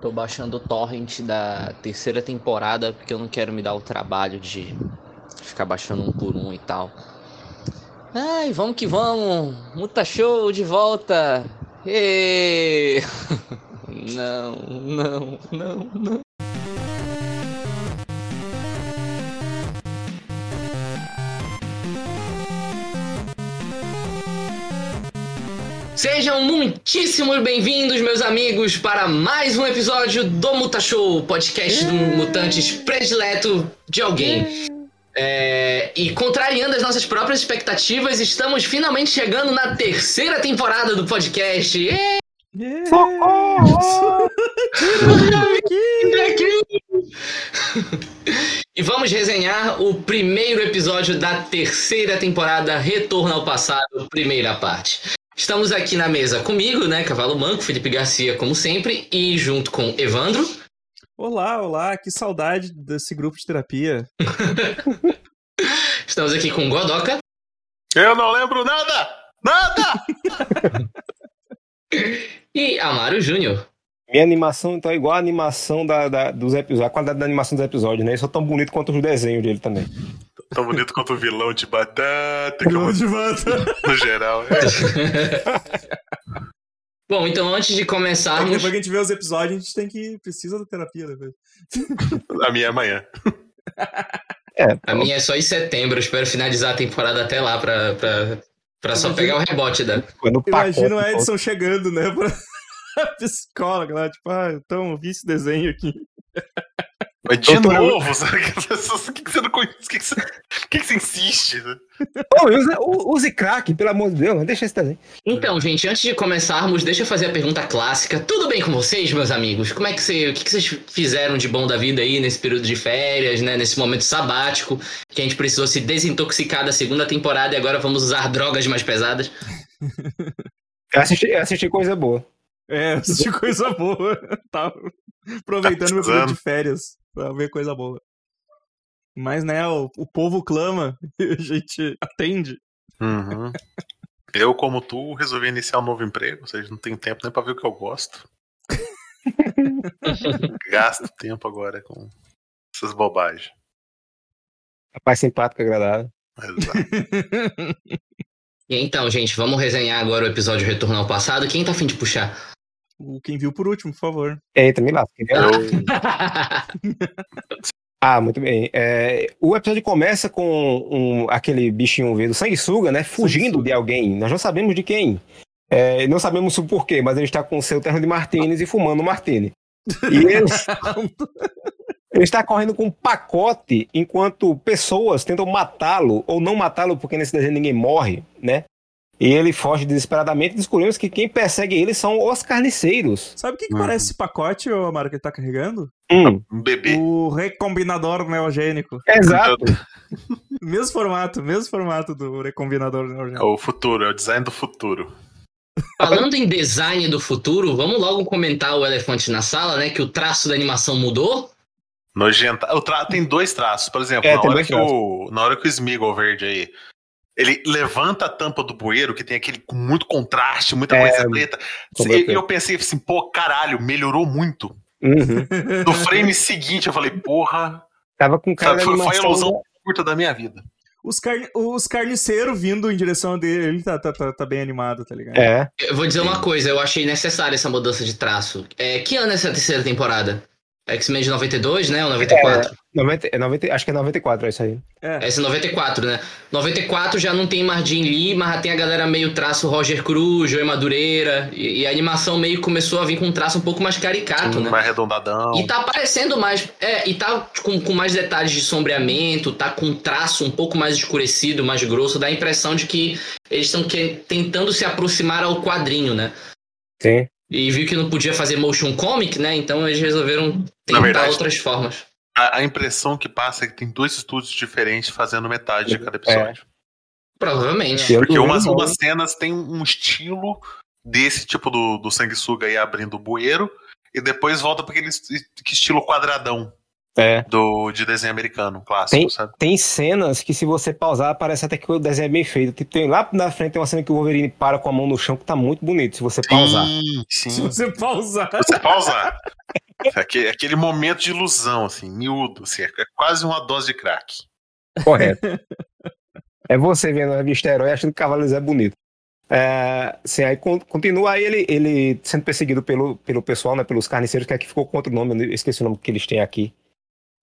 Tô baixando o torrent da terceira temporada porque eu não quero me dar o trabalho de ficar baixando um por um e tal. Ai, vamos que vamos! Muta show de volta! Ê! Não, não, não, não. Sejam muitíssimos bem-vindos, meus amigos, para mais um episódio do Muta Show, podcast do Mutantes predileto de alguém. É, e contrariando as nossas próprias expectativas, estamos finalmente chegando na terceira temporada do podcast. Socorro! E vamos resenhar o primeiro episódio da terceira temporada Retorno ao Passado, primeira parte. Estamos aqui na mesa comigo, né, Cavalo Manco, Felipe Garcia, como sempre, e junto com Evandro. Olá, olá, que saudade desse grupo de terapia. Estamos aqui com Godoka. Eu não lembro nada! Nada! e Amaro Júnior. Minha animação então é igual a animação da, da, dos episódios, a qualidade da animação dos episódios, né? Eles são tão bonito quanto os desenhos dele também. Tão bonito quanto o vilão de batata. Vilão de batata. No geral. É. Bom, então antes de começarmos. Depois que a gente vê os episódios, a gente tem que. precisa da terapia depois. A minha é amanhã. É, a minha é só em setembro. Eu espero finalizar a temporada até lá pra, pra, pra só pegar o rebote da. Imagina o Edson chegando, né? Pra psicóloga lá, tipo, ah, então eu vi esse desenho aqui. Mas de Doutor... novo, sabe? O que, que você não conhece? O que, que, você... que, que você insiste? Né? Oh, use, use crack, pelo amor de Deus, deixa esse desenho. Então, gente, antes de começarmos, deixa eu fazer a pergunta clássica. Tudo bem com vocês, meus amigos? Como é que você, o que, que vocês fizeram de bom da vida aí nesse período de férias, né? Nesse momento sabático, que a gente precisou se desintoxicar da segunda temporada e agora vamos usar drogas mais pesadas? Eu assisti, eu assisti coisa boa. É, assisti coisa boa. Tava aproveitando tá meu período de férias pra ver coisa boa. Mas, né, o, o povo clama e a gente atende. Uhum. Eu, como tu, resolvi iniciar um novo emprego, ou seja, não tenho tempo nem pra ver o que eu gosto. Gasto tempo agora com essas bobagens. Rapaz simpático, agradável. Exato. e então, gente, vamos resenhar agora o episódio Retorno ao Passado. Quem tá afim de puxar? O quem viu por último, por favor. Eita, me lasca. ah, muito bem. É, o episódio começa com um, aquele bichinho verde, sanguessuga, né? Fugindo de alguém. Nós não sabemos de quem. É, não sabemos o porquê, mas ele está com o seu terno de Martins e fumando Martini. E ele, ele está correndo com um pacote enquanto pessoas tentam matá-lo ou não matá-lo, porque nesse desenho ninguém morre, né? E ele foge desesperadamente e descobrimos que quem persegue ele são os carniceiros. Sabe o que, que uhum. parece esse pacote, ô Amaro, que ele tá carregando? Hum. Um bebê. O recombinador neogênico. Exato. mesmo formato, mesmo formato do recombinador neogênico. É o futuro, é o design do futuro. Falando em design do futuro, vamos logo comentar o elefante na sala, né? Que o traço da animação mudou. Nojenta. O tra... Tem dois traços, por exemplo, é, na, hora que o... na hora que o Smeagol verde aí ele levanta a tampa do bueiro, que tem aquele com muito contraste, muita é, coisa preta. E eu pensei assim, pô, caralho, melhorou muito. Uhum. No frame seguinte, eu falei, porra. Tava com cara sabe, foi, foi a ilusão da... curta da minha vida. Os, carne... os carniceiros vindo em direção dele, ele tá, tá, tá, tá, bem animado, tá ligado? É. Eu vou dizer uma coisa, eu achei necessária essa mudança de traço. É, que ano é essa terceira temporada? X-Men de 92, né? Ou 94? É, 90, é 90, acho que é 94, é isso aí. É. Esse é 94, né? 94 já não tem Margin Lee, mas já tem a galera meio traço Roger Cruz, Joey Madureira. E, e, a animação meio começou a vir com um traço um pouco mais caricato, né? Mais arredondadão. E tá aparecendo mais. É, e tá com, com mais detalhes de sombreamento, tá com um traço um pouco mais escurecido, mais grosso. Dá a impressão de que eles estão tentando se aproximar ao quadrinho, né? Sim. E viu que não podia fazer motion comic, né? Então eles resolveram tentar verdade, outras formas. A, a, impressão que passa é que tem dois estúdios diferentes fazendo metade de cada episódio. É. Provavelmente. Porque umas, umas cenas têm um estilo desse tipo do, do sanguessuga aí abrindo o bueiro, e depois volta para aquele estilo quadradão. É. Do, de desenho americano, clássico, tem, sabe? Tem cenas que, se você pausar, parece até que o desenho é bem feito. Tipo, tem, lá na frente tem uma cena que o Wolverine para com a mão no chão, que tá muito bonito, se você pausar. Sim, sim. Se você pausar. Se você pausar. Aquele, aquele momento de ilusão, assim, miúdo, assim, é quase uma dose de crack. Correto. é você vendo a revista Herói achando que Cavaleiros é bonito. É, assim, aí continua aí ele, ele sendo perseguido pelo, pelo pessoal, né, pelos carniceiros, que aqui ficou com outro nome, eu esqueci o nome que eles têm aqui.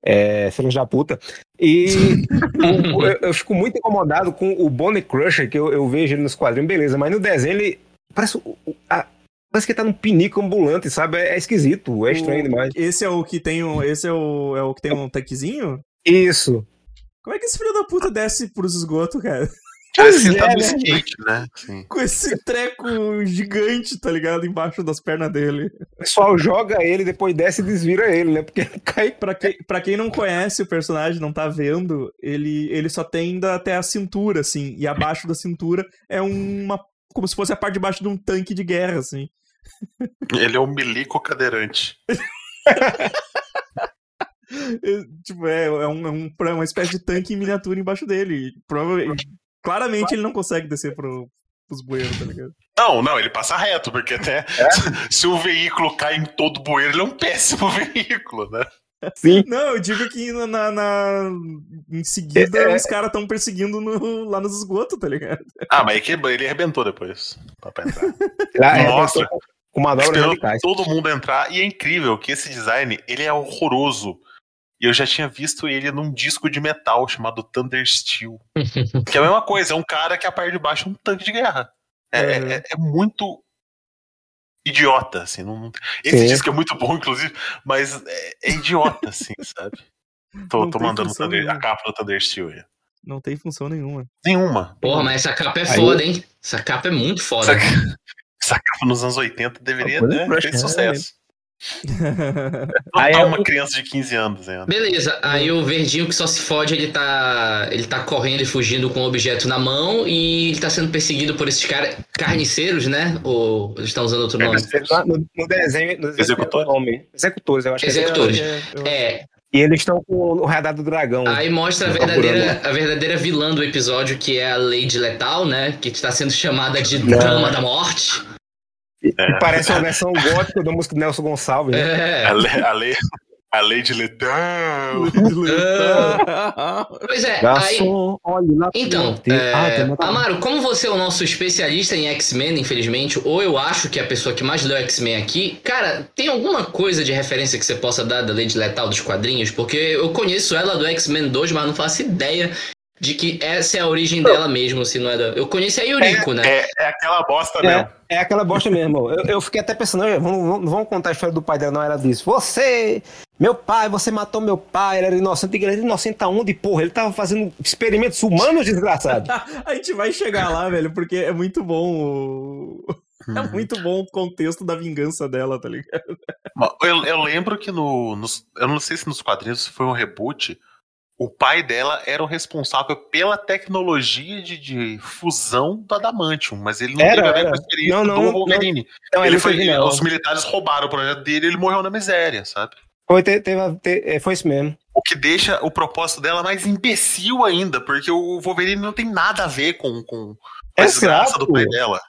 É, filhos da puta. E eu, eu, fico muito incomodado com o Bonnie Crusher, que eu, eu, vejo ele nos quadrinhos, beleza, mas no desenho ele parece, a, parece que tá num pinico ambulante, sabe? É, é esquisito, é estranho o, demais. Esse é o que tem um, esse é o, é o que tem um tanquezinho? Isso. Como é que esse filho da puta desce pros esgotos, cara? Parece que tá no skate, né? Sim. Com esse treco gigante, tá ligado? Embaixo das pernas dele. O pessoal joga ele, depois desce e desvira ele, né? Porque cai. Pra, que, pra quem não conhece o personagem, não tá vendo, ele, ele só tem até a cintura, assim. E abaixo da cintura é uma. Como se fosse a parte de baixo de um tanque de guerra, assim. Ele é um milico cadeirante. tipo, é, é, um, é um, uma espécie de tanque em miniatura embaixo dele. Provavelmente Claramente ele não consegue descer pro, pros bueiros, tá ligado? Não, não, ele passa reto, porque até é? se o veículo cai em todo bueiro, ele é um péssimo veículo, né? Sim. Não, eu digo que na, na em seguida é, é. os caras estão perseguindo no, lá nos esgotos, tá ligado? Ah, mas é ele arrebentou depois. Pra entrar. Lá, Nossa, com manobra todo mundo entrar. E é incrível que esse design ele é horroroso. E eu já tinha visto ele num disco de metal chamado Thunder Steel. que é a mesma coisa, é um cara que a parte de baixo é um tanque de guerra. É, é. é, é muito idiota, assim. Não, esse Sim. disco é muito bom, inclusive, mas é, é idiota, assim, sabe? Tô, tô mandando Thunder, a capa do Thunder Steel aí. Não tem função nenhuma. Nenhuma. Porra, mas essa capa é aí foda, hein? Essa capa é muito foda. Essa, essa capa nos anos 80 deveria né, ter né, sucesso. aí é uma criança de 15 anos ainda. Beleza, aí o verdinho que só se fode, ele tá. Ele tá correndo e fugindo com o objeto na mão e ele tá sendo perseguido por esses caras carniceiros, né? Ou eles estão usando outro nome? No, no desenho. No Executores. Nome. Executores, eu acho Executores. que é. Executores. É. E eles estão com o radar do dragão. Aí mostra a verdadeira, a verdadeira vilã do episódio, que é a Lady Letal, né? Que está sendo chamada de Dama da Morte. É. parece uma versão gótica da música do Nelson Gonçalves. Né? É. A, lei, a, lei, a lei de Letão. pois é. Garçom, aí... olha lá então, é... ah, Amaro, como você é o nosso especialista em X-Men, infelizmente, ou eu acho que é a pessoa que mais leu X-Men aqui, cara, tem alguma coisa de referência que você possa dar da Lady Letal dos quadrinhos? Porque eu conheço ela do X-Men 2, mas não faço ideia de que essa é a origem dela mesmo, se não é da... Eu conheci a Yuriko, é, né? É, é aquela bosta é, mesmo. É aquela bosta mesmo. Eu, eu fiquei até pensando, vamos, vamos contar a história do pai dela, não era disso. Você, meu pai, você matou meu pai, ele era inocente. Ele era inocente aonde, porra? Ele tava fazendo experimentos humanos, desgraçado. a gente vai chegar lá, velho, porque é muito bom o... É uhum. muito bom o contexto da vingança dela, tá ligado? Eu, eu lembro que no, nos, Eu não sei se nos quadrinhos foi um reboot o pai dela era o responsável pela tecnologia de, de fusão do Adamantium, mas ele não era, teve a ver com a experiência não, não, do Wolverine. Não, não, ele foi, os militares roubaram o projeto dele e ele morreu na miséria, sabe? Foi, teve, teve, é, foi isso mesmo. O que deixa o propósito dela mais imbecil ainda, porque o Wolverine não tem nada a ver com, com a desgraça do pai dela.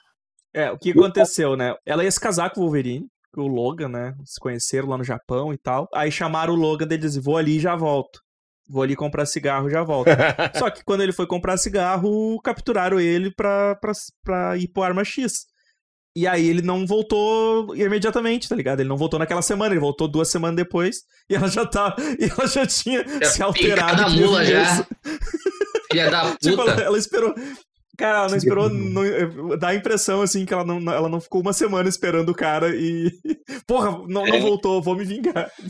É, o que aconteceu, né? Ela ia se casar com o Wolverine, com o Logan, né? Se conheceram lá no Japão e tal. Aí chamaram o Logan dele e disse: vou ali e já volto vou ali comprar cigarro já volto. Só que quando ele foi comprar cigarro, capturaram ele pra, pra, pra ir pro Arma X. E aí ele não voltou imediatamente, tá ligado? Ele não voltou naquela semana, ele voltou duas semanas depois e ela já tá. E ela já tinha já se alterado. Mula já. Filha da puta. Tipo, ela, ela, esperou. Cara, ela não esperou. Não, dá a impressão, assim, que ela não, ela não ficou uma semana esperando o cara e. Porra, não, não é. voltou, vou me vingar.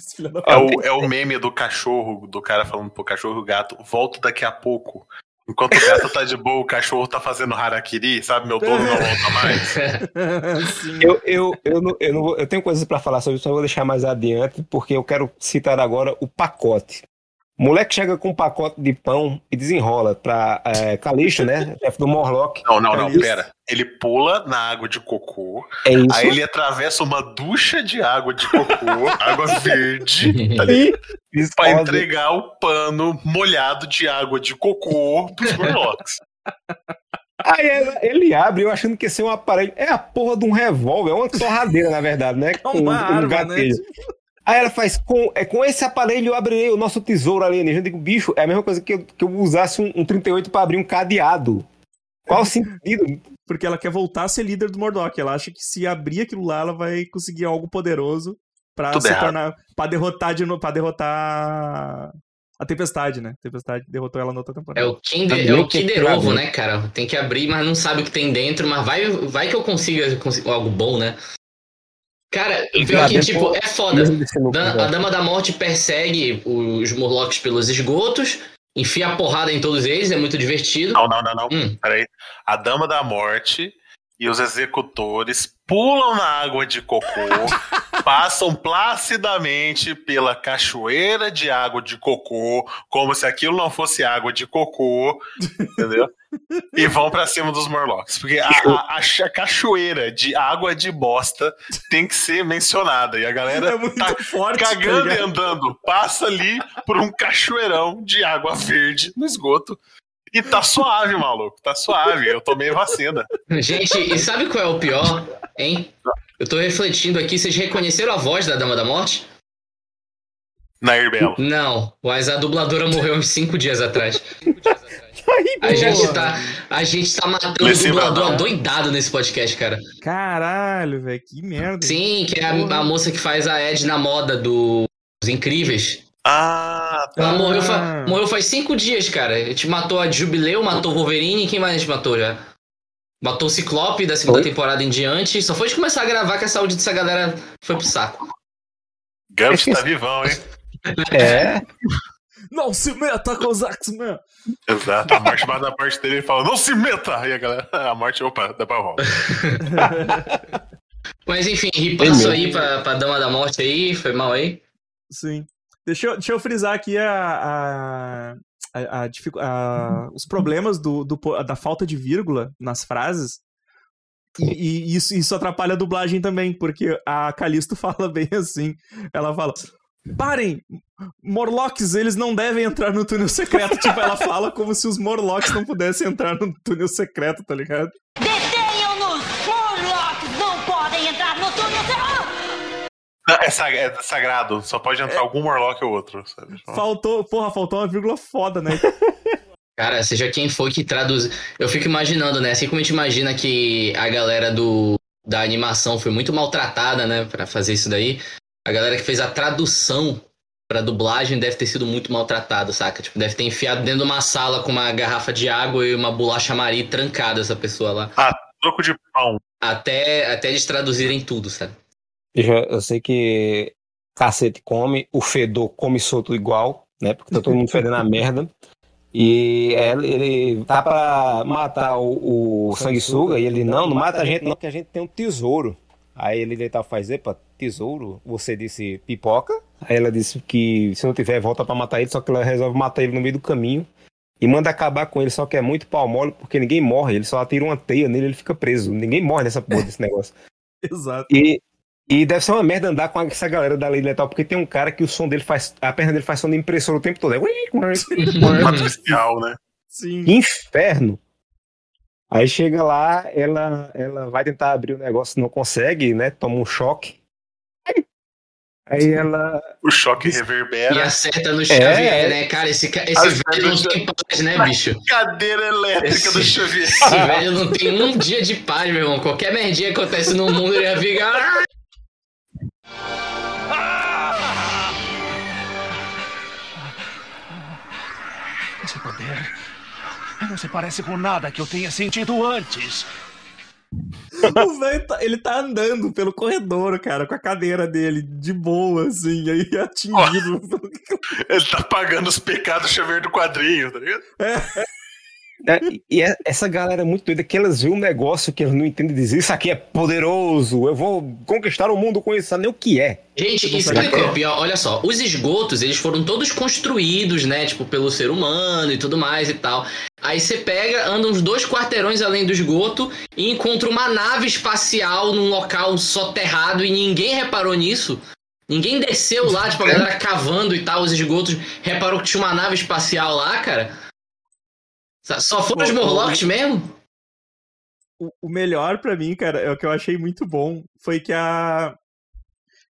É o, é o meme do cachorro, do cara falando pro cachorro o gato: volto daqui a pouco. Enquanto o gato tá de boa, o cachorro tá fazendo harakiri, sabe? Meu dono não volta mais. eu, eu, eu, não, eu, não vou, eu tenho coisas para falar sobre isso, mas eu vou deixar mais adiante, porque eu quero citar agora o pacote. O moleque chega com um pacote de pão e desenrola pra é, Calixto, né? Chefe do Morlock. Não, não, não, pera. Ele pula na água de cocô. É isso. Aí ele atravessa uma ducha de água de cocô, água verde, tá ali, pra entregar o pano molhado de água de cocô pros Morlocks. Aí ele abre, eu achando que ia ser um aparelho. É a porra de um revólver, é uma torradeira, na verdade, né? Com é uma um, arma, um gatilho. Né? Aí ela faz, com, é, com esse aparelho eu abrirei o nosso tesouro alienígena. Eu digo, bicho, é a mesma coisa que eu, que eu usasse um, um 38 para abrir um cadeado. Qual o sentido? Porque ela quer voltar a ser líder do Mordok. Ela acha que se abrir aquilo lá, ela vai conseguir algo poderoso pra Tudo se errado. tornar. pra derrotar de novo. Pra derrotar. A Tempestade, né? Tempestade derrotou ela na outra temporada. É o Kinder, é o Kinder Ovo, né, cara? Tem que abrir, mas não sabe o que tem dentro, mas vai, vai que eu consiga, consiga algo bom, né? Cara, pior que, tipo, é foda. A Dama da Morte persegue os Morlocks pelos esgotos, enfia a porrada em todos eles, é muito divertido. Não, não, não, não. Hum. Peraí. A Dama da Morte e os executores pulam na água de cocô, passam placidamente pela cachoeira de água de cocô, como se aquilo não fosse água de cocô, entendeu? e vão para cima dos Morlocks. Porque a, a, a, cachoeira de água de bosta tem que ser mencionada. E a galera é tá forte, tá cagando tá e andando, passa ali por um cachoeirão de água verde no esgoto. E tá suave, maluco. Tá suave. Eu tomei vacina. Gente, e sabe qual é o pior, hein? Eu tô refletindo aqui. Vocês reconheceram a voz da Dama da Morte? Nair Belo. Não, mas a dubladora morreu uns cinco dias atrás. A gente, tá, a gente tá matando o dublador doidado nesse podcast, cara. Caralho, velho, que merda. Sim, que é a, a, moça que faz a Ed na moda dos Incríveis. Ah, tá. Ela morreu, fa morreu faz cinco dias, cara. A gente matou a Jubileu, matou o Wolverine. Quem mais a gente matou já? Matou o Ciclope da segunda Oi? temporada em diante. Só foi de começar a gravar que a saúde dessa galera foi pro saco. Gambit tá vivão, hein? É. Não se meta com os X-Men! Exato, a morte bate da parte dele e fala, não se meta! E a galera, a morte, opa, dá pra volta. Mas enfim, ripasso aí pra, pra Dama da Morte aí, foi mal aí? Sim. Deixa eu, deixa eu frisar aqui a, a, a, a os problemas do, do, da falta de vírgula nas frases. E, e, isso, isso atrapalha a dublagem também, porque a Calisto fala bem assim. Ela fala: Parem! Morlocks, eles não devem entrar no túnel secreto. tipo, ela fala como se os Morlocks não pudessem entrar no túnel secreto, tá ligado? Não, é, sag é, sagrado, só pode entrar é... algum Morlock ou outro, sabe? Faltou, porra, faltou uma vírgula foda, né? Cara, seja quem for que traduz. Eu fico imaginando, né? Assim como a gente imagina que a galera do, da animação foi muito maltratada, né? Pra fazer isso daí. A galera que fez a tradução pra dublagem deve ter sido muito maltratada, saca? Tipo, deve ter enfiado dentro de uma sala com uma garrafa de água e uma bolacha Maria trancada essa pessoa lá. Ah, troco de pão. Até, até eles traduzirem tudo, sabe? Eu sei que cacete come, o fedor come solto igual, né? Porque tá todo mundo fedendo a merda. E ele tá pra matar o, o sanguessuga e ele, não, não mata a gente não, porque a gente tem um tesouro. Aí ele tentar fazer para tesouro, você disse pipoca. Aí ela disse que se não tiver, volta para matar ele, só que ela resolve matar ele no meio do caminho. E manda acabar com ele, só que é muito pau mole, porque ninguém morre. Ele só atira uma teia nele ele fica preso. Ninguém morre nessa porra desse negócio. Exato. E e deve ser uma merda andar com essa galera da lei letal, porque tem um cara que o som dele faz. A perna dele faz som de impressora o tempo todo. É. Artificial, né? Sim. Inferno. Aí chega lá, ela, ela vai tentar abrir o negócio, não consegue, né? Toma um choque. Aí ela. O choque reverbera. E acerta no Xavier, é, né? Cara, esse, esse velho não tem paz, né, bicho? Cadeira elétrica esse, do Xavier. Esse velho não tem um dia de paz, meu irmão. Qualquer merdinha que acontece no mundo, ele já fica. Esse poder não se parece com nada que eu tenha sentido antes. O velho, tá, ele tá andando pelo corredor, cara, com a cadeira dele, de boa, assim, aí atingido. Oh, ele tá pagando os pecados chaveiro do quadrinho, tá ligado? É. É, e é, essa galera é muito doida que elas veem um negócio que elas não entendem dizer. Isso aqui é poderoso, eu vou conquistar o mundo com isso, nem o que é. Gente, isso é o pior. Olha só, os esgotos, eles foram todos construídos, né? Tipo, pelo ser humano e tudo mais e tal. Aí você pega, anda uns dois quarteirões além do esgoto e encontra uma nave espacial num local soterrado e ninguém reparou nisso. Ninguém desceu lá, tipo, a galera cavando e tal, os esgotos, reparou que tinha uma nave espacial lá, cara. Só foram os Morlocks mesmo? O, o melhor para mim, cara, é o que eu achei muito bom, foi que a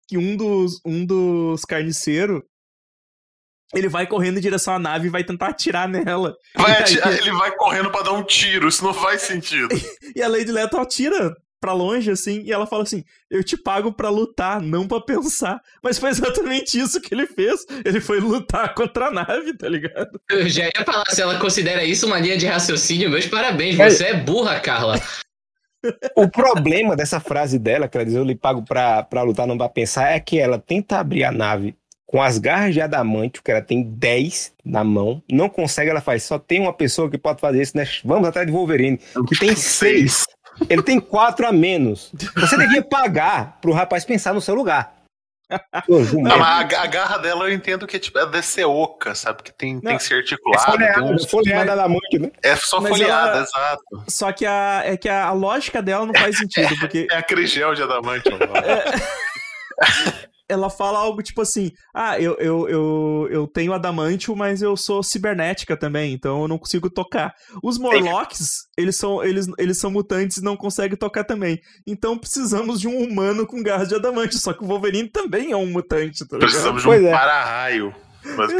que um dos, um dos carniceiros ele vai correndo em direção à nave e vai tentar atirar nela. Vai atirar. Ele vai correndo para dar um tiro, isso não faz sentido. e a Lady Leto atira para longe, assim, e ela fala assim: Eu te pago para lutar, não para pensar. Mas foi exatamente isso que ele fez. Ele foi lutar contra a nave, tá ligado? Eu já ia falar, se ela considera isso uma linha de raciocínio, meus parabéns, você é burra, Carla. O problema dessa frase dela, que ela diz, eu lhe pago pra, pra lutar, não pra pensar, é que ela tenta abrir a nave com as garras de adamante, que ela tem 10 na mão, não consegue, ela faz, só tem uma pessoa que pode fazer isso, né? Vamos atrás de Wolverine, que tem 6. Ele tem 4 a menos. Você devia pagar pro rapaz pensar no seu lugar. Não, a, a, garra dela eu entendo que tipo, é deve ser oca, sabe? Que tem, tem que ser articulada. É folheada, um... folheada da né? É só Mas folheada, ela... exato. Só que a, é que a, a lógica dela não faz sentido, porque... É a crigel de adamante. é ela fala algo tipo assim: Ah, eu, eu, eu, eu tenho adamantio, mas eu sou cibernética também, então eu não consigo tocar. Os Morlocks, eles são, eles, eles são mutantes e não conseguem tocar também. Então precisamos de um humano com garras de adamantio. Só que o Wolverine também é um mutante, tá Precisamos de um é. para-raio.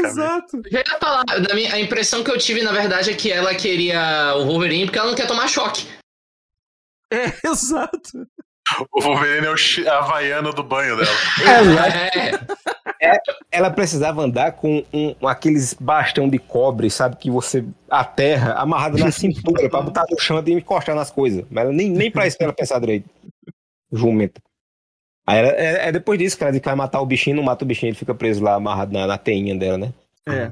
Exato. Já ia falar, a impressão que eu tive, na verdade, é que ela queria o Wolverine porque ela não quer tomar choque. É, exato. O Wolverine é o havaiano do banho dela. É, é, ela precisava andar com um, um, aqueles bastão de cobre, sabe? Que você aterra amarrado na cintura pra botar no chão e encostar nas coisas. Mas nem, nem pra isso ela pensar direito. Jumenta. Aí ela, é, é, depois disso que ela diz que vai matar o bichinho, não mata o bichinho, ele fica preso lá amarrado na, na teinha dela, né? É.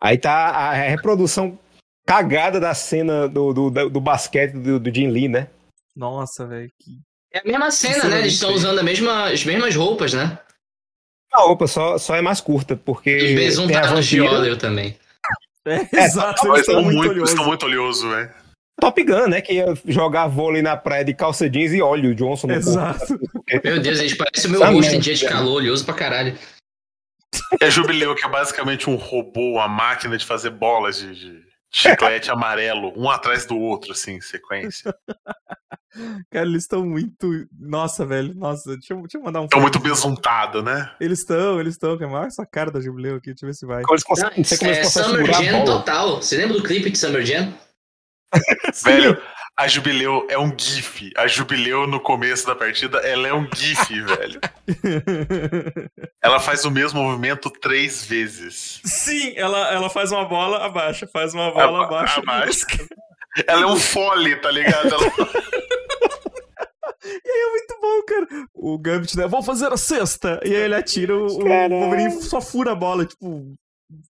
Aí tá a reprodução cagada da cena do, do, do basquete do, do Jim Lee, né? Nossa, velho, que é a mesma cena, né? Eles estão usando a mesma, as mesmas roupas, né? A roupa só, só é mais curta, porque. Os besuntados de óleo também. É, é exato, eles estão muito, estão muito oleosos, velho. Top Gun, né? Que ia jogar vôlei na praia de calça jeans e óleo, o Johnson. Exato. Meu Deus, eles parecem o meu rosto em dia de calor, oleoso pra caralho. É Jubileu, que é basicamente um robô, uma máquina de fazer bolas de, de chiclete amarelo, um atrás do outro, assim, em sequência. Cara, eles estão muito. Nossa, velho. Nossa, deixa eu, deixa eu mandar um. Estão muito besuntados, né? Eles estão, eles estão. Olha essa cara da Jubileu aqui, deixa eu ver se vai. Eles conseguem, não, é, Summer Jam total. Você lembra do clipe de Summer Jam? velho, a Jubileu é um GIF. A Jubileu no começo da partida, ela é um GIF, velho. Ela faz o mesmo movimento três vezes. Sim, ela, ela faz uma bola, abaixa, faz uma bola, Aba abaixa. abaixa. Ela é um fole, tá ligado? Ela... E aí é muito bom, cara. O Gambit, né? Vou fazer a cesta. E aí ele atira, o, o Wolverine só fura a bola. Tipo,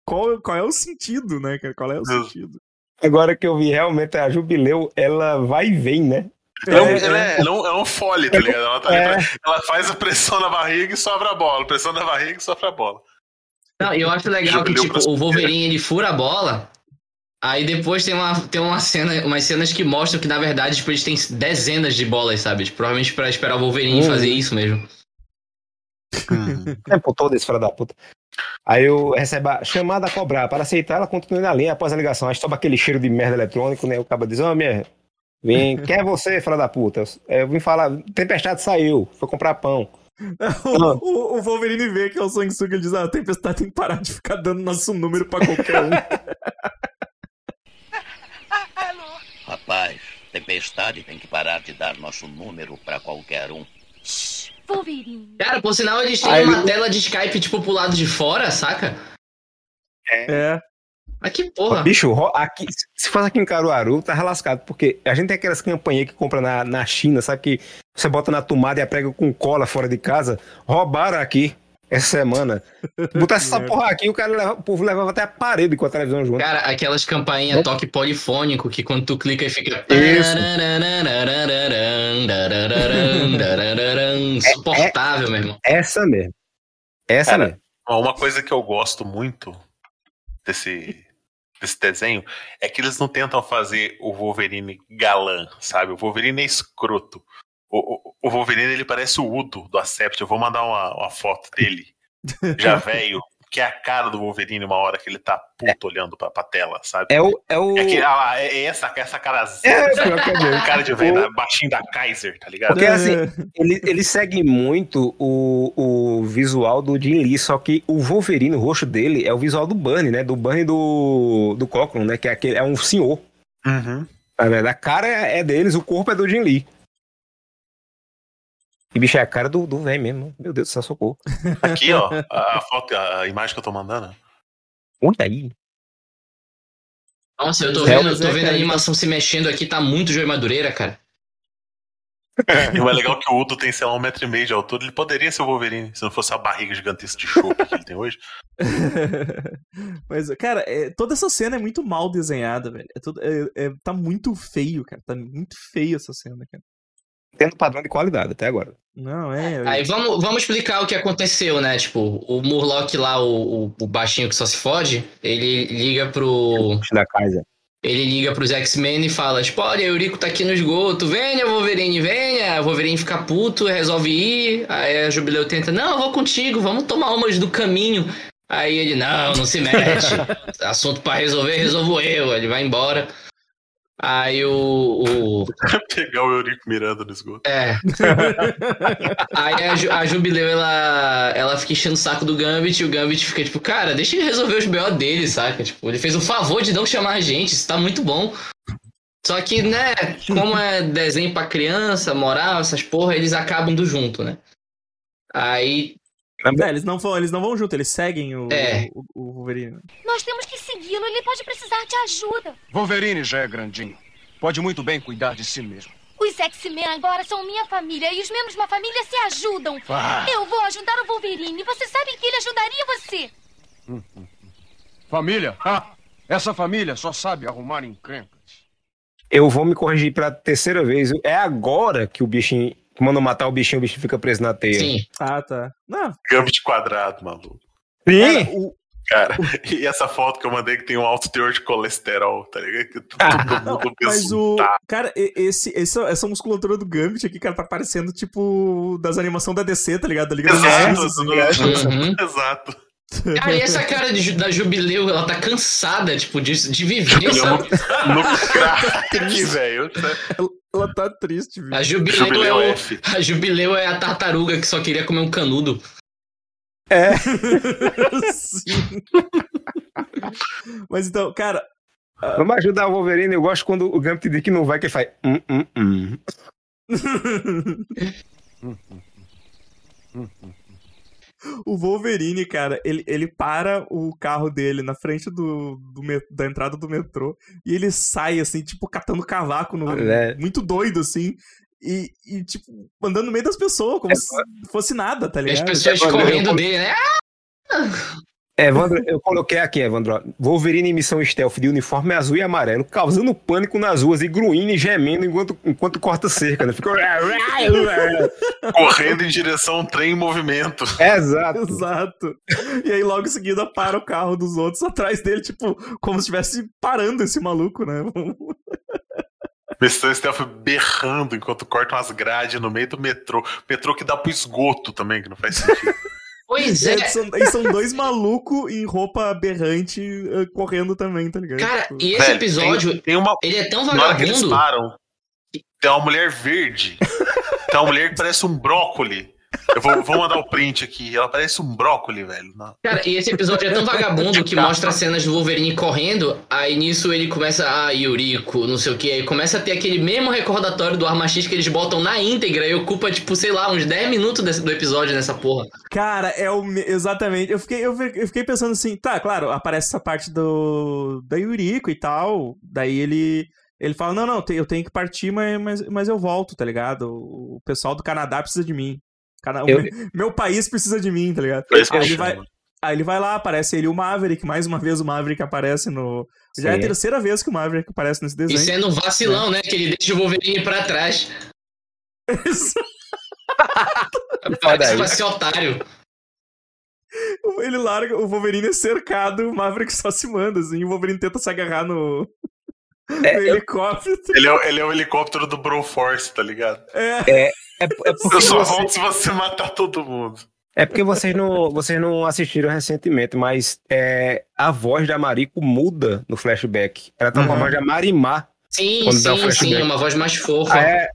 qual, qual é o sentido, né, cara? Qual é o sentido? Agora que eu vi realmente a Jubileu, ela vai e vem, né? É, ela, é, ela é, é, um fole, tá ligado? Ela, tá é. ela, faz a pressão na barriga e sobra a bola. Pressão na barriga e sobra a bola. Não, eu acho legal Jubileu que, tipo, o Wolverine ele fura a bola Aí depois tem uma, tem uma cena, umas cenas que mostram que, na verdade, tipo, eles têm dezenas de bolas, sabe? Tipo, provavelmente pra esperar o Wolverine hum. fazer isso mesmo. Hum. Pô, todo esse filho da puta. Aí eu recebo a chamada a cobrar. Para aceitar, ela continua na linha após a ligação. Aí sobe aquele cheiro de merda eletrônico, né? O cabo diz, ô, oh, minha... Vem, quem é você, filha da puta? Eu vim falar, Tempestade saiu, foi comprar pão. o, o, o, Wolverine vê que é o Sanguessuga, ele diz, ah, a Tempestade tem que parar de ficar dando nosso número pra qualquer um. Rapaz, Tempestade tem que parar de dar nosso número pra qualquer um. Wolverine. Cara, por sinal, eles têm Aí uma tela de Skype, tipo, pro lado de fora, saca? É. é. Mas que porra. Bicho, aqui, se faz aqui em Caruaru, tá relascado. Porque a gente tem aquelas campanhas que compra na, na China, sabe? Que você bota na tomada e prega com cola fora de casa. Roubaram aqui essa semana. Botar essa porra aqui, o cara leva, o povo levava até a parede com a televisão junto. Cara, aquelas campanhas toque polifônico que quando tu clica e fica. Isso. Insuportável, é, é, meu irmão. Essa mesmo. Essa cara, mesmo. Uma coisa que eu gosto muito desse, desse desenho é que eles não tentam fazer o Wolverine galã, sabe? O Wolverine é escroto. O, o, Wolverine ele parece o Udo do Acept. Eu vou mandar uma, uma foto dele, já velho, que é a cara do Wolverine uma hora que ele tá puto é. olhando pra, pra tela, sabe? É o. É, o... é, que, ah, é essa, essa cara. É, cara de velho, o... baixinho da Kaiser, tá ligado? Porque assim, ele, ele segue muito o, o visual do Jim Lee, só que o Wolverine, o rosto dele, é o visual do Bunny, né? Do Bunny do, do Cochran, né? Que é, aquele, é um senhor. Uhum. A cara é deles, o corpo é do Jim Lee. E bicho, é a cara do, do velho mesmo. Meu Deus do céu, socorro. Aqui, ó, a, foto, a imagem que eu tô mandando. Olha aí. Nossa, eu tô vendo, eu tô vendo a animação se mexendo aqui, tá muito Joey Madureira, cara. e o é legal que o Udo tem, sei lá, um metro e meio de altura. Ele poderia ser o Wolverine, se não fosse a barriga gigantesca de chope que ele tem hoje. Mas, cara, é, toda essa cena é muito mal desenhada, velho. É tudo, é, é, tá muito feio, cara. Tá muito feio essa cena, cara tendo padrão de qualidade até agora. Não, é. Aí vamos, vamos explicar o que aconteceu, né? Tipo, o Murloc lá, o, o, o baixinho que só se fode, ele liga pro. Da casa. Ele liga pros X-Men e fala: tipo, olha, o Eurico tá aqui no esgoto, venha, Wolverine, venha. O Wolverine fica puto, resolve ir. Aí a Jubileu tenta: não, eu vou contigo, vamos tomar umas do caminho. Aí ele: não, não se mete. Assunto para resolver, resolvo eu. Ele vai embora. Aí o. o... Pegar o Eurico Miranda no esgoto. É. Aí a, a Jubileu, ela, ela fica enchendo o saco do Gambit e o Gambit fica tipo, cara, deixa ele resolver os BO dele, saca? Tipo, ele fez o favor de não chamar a gente, isso tá muito bom. Só que, né, como é desenho pra criança, moral, essas porra, eles acabam indo junto, né? Aí é, eles não vão, eles não vão junto, eles seguem o, é. o, o, Wolverine. Nós temos que segui-lo, ele pode precisar de ajuda. Wolverine já é grandinho. Pode muito bem cuidar de si mesmo. Os X-Men agora são minha família e os membros de uma família se ajudam. Ah. Eu vou ajudar o Wolverine. Você sabe que ele ajudaria você. Hum, hum, hum. Família? Ah, essa família só sabe arrumar encrencas. Eu vou me corrigir pela terceira vez. É agora que o bichinho que mandam matar o bichinho, o bichinho fica preso na teia. Sim. Ah, tá. Não. Gambit quadrado, maluco. Sim. Cara, o... Cara, e essa foto que eu mandei que tem um alto teor de colesterol, tá ligado? Que ah, não, mas o. Cara, esse, esse, essa musculatura do Gambit aqui, cara, tá parecendo tipo das animações da DC, tá ligado? Da Liga Exato, dos assim, uhum. Exato. Cara, e essa cara de, da Jubileu, ela tá cansada, tipo, de, de viver, sabe? No, no crack, velho. Ela, tá triste, viu? A Jubileu, Jubileu é o, a Jubileu é a tartaruga que só queria comer um canudo. É. Sim. Mas então, cara. Uh... Vamos ajudar o Wolverine. Eu gosto quando o Gambit diz que não vai, que ele faz. Hum, hum, hum. o Wolverine, cara, ele, ele para o carro dele na frente do, do da entrada do metrô e ele sai, assim, tipo, catando cavaco, no, é. muito doido, assim. E, e, tipo, andando no meio das pessoas, como é, se fosse nada, tá ligado? As pessoas correndo dele, né? É, Evandro, eu coloquei aqui, Evandro. Wolverine em missão stealth de uniforme azul e amarelo, causando pânico nas ruas e gruindo e gemendo enquanto, enquanto corta cerca, né? Ficou. Correndo em direção a um trem em movimento. Exato. Exato. E aí, logo em seguida, para o carro dos outros atrás dele, tipo, como se estivesse parando esse maluco, né? Missão Stealth berrando enquanto cortam as grades no meio do metrô. Metrô que dá pro esgoto também, que não faz sentido. Pois é. E são, e são dois malucos em roupa aberrante uh, correndo também, tá ligado? Cara, tipo, e esse Velho, episódio, tem, tem uma... ele é tão vagabundo. Na hora que eles param, tem uma mulher verde. tem uma mulher que parece um brócoli. Eu vou, vou, mandar o print aqui. Ela parece um brócoli, velho. Cara, e esse episódio é tão vagabundo que mostra cenas do Wolverine correndo. Aí nisso ele começa, ah, Yuriko, não sei o que. Aí começa a ter aquele mesmo recordatório do Arma X que eles botam na íntegra e ocupa, tipo, sei lá, uns 10 minutos desse, do episódio nessa porra. Cara, é o. Exatamente. Eu fiquei, eu fiquei pensando assim, tá, claro, aparece essa parte do. da Yuriko e tal. Daí ele. Ele fala, não, não, eu tenho que partir, mas, mas, mas eu volto, tá ligado? O pessoal do Canadá precisa de mim. Cara, eu... meu, meu, país precisa de mim, tá ligado? Aí ele, vai, aí ele vai lá, aparece ele o Maverick, mais uma vez o Maverick aparece no. Sim. Já é a terceira vez que o Maverick aparece nesse desenho. E sendo um vacilão, é. né? Que ele deixa o Wolverine pra trás. Parece pra ser otário. Ele larga, o Wolverine é cercado, o Maverick só se manda, assim, e o Wolverine tenta se agarrar no, é, no helicóptero. Ele é, ele é o helicóptero do Broforce, tá ligado? É. é é, é eu só você... volto se você matar todo mundo. É porque vocês não, vocês não assistiram recentemente, mas é, a voz da Mariko muda no flashback. Ela tá uhum. com a voz da Marimar. Sim, sim, sim, uma voz mais fofa. É,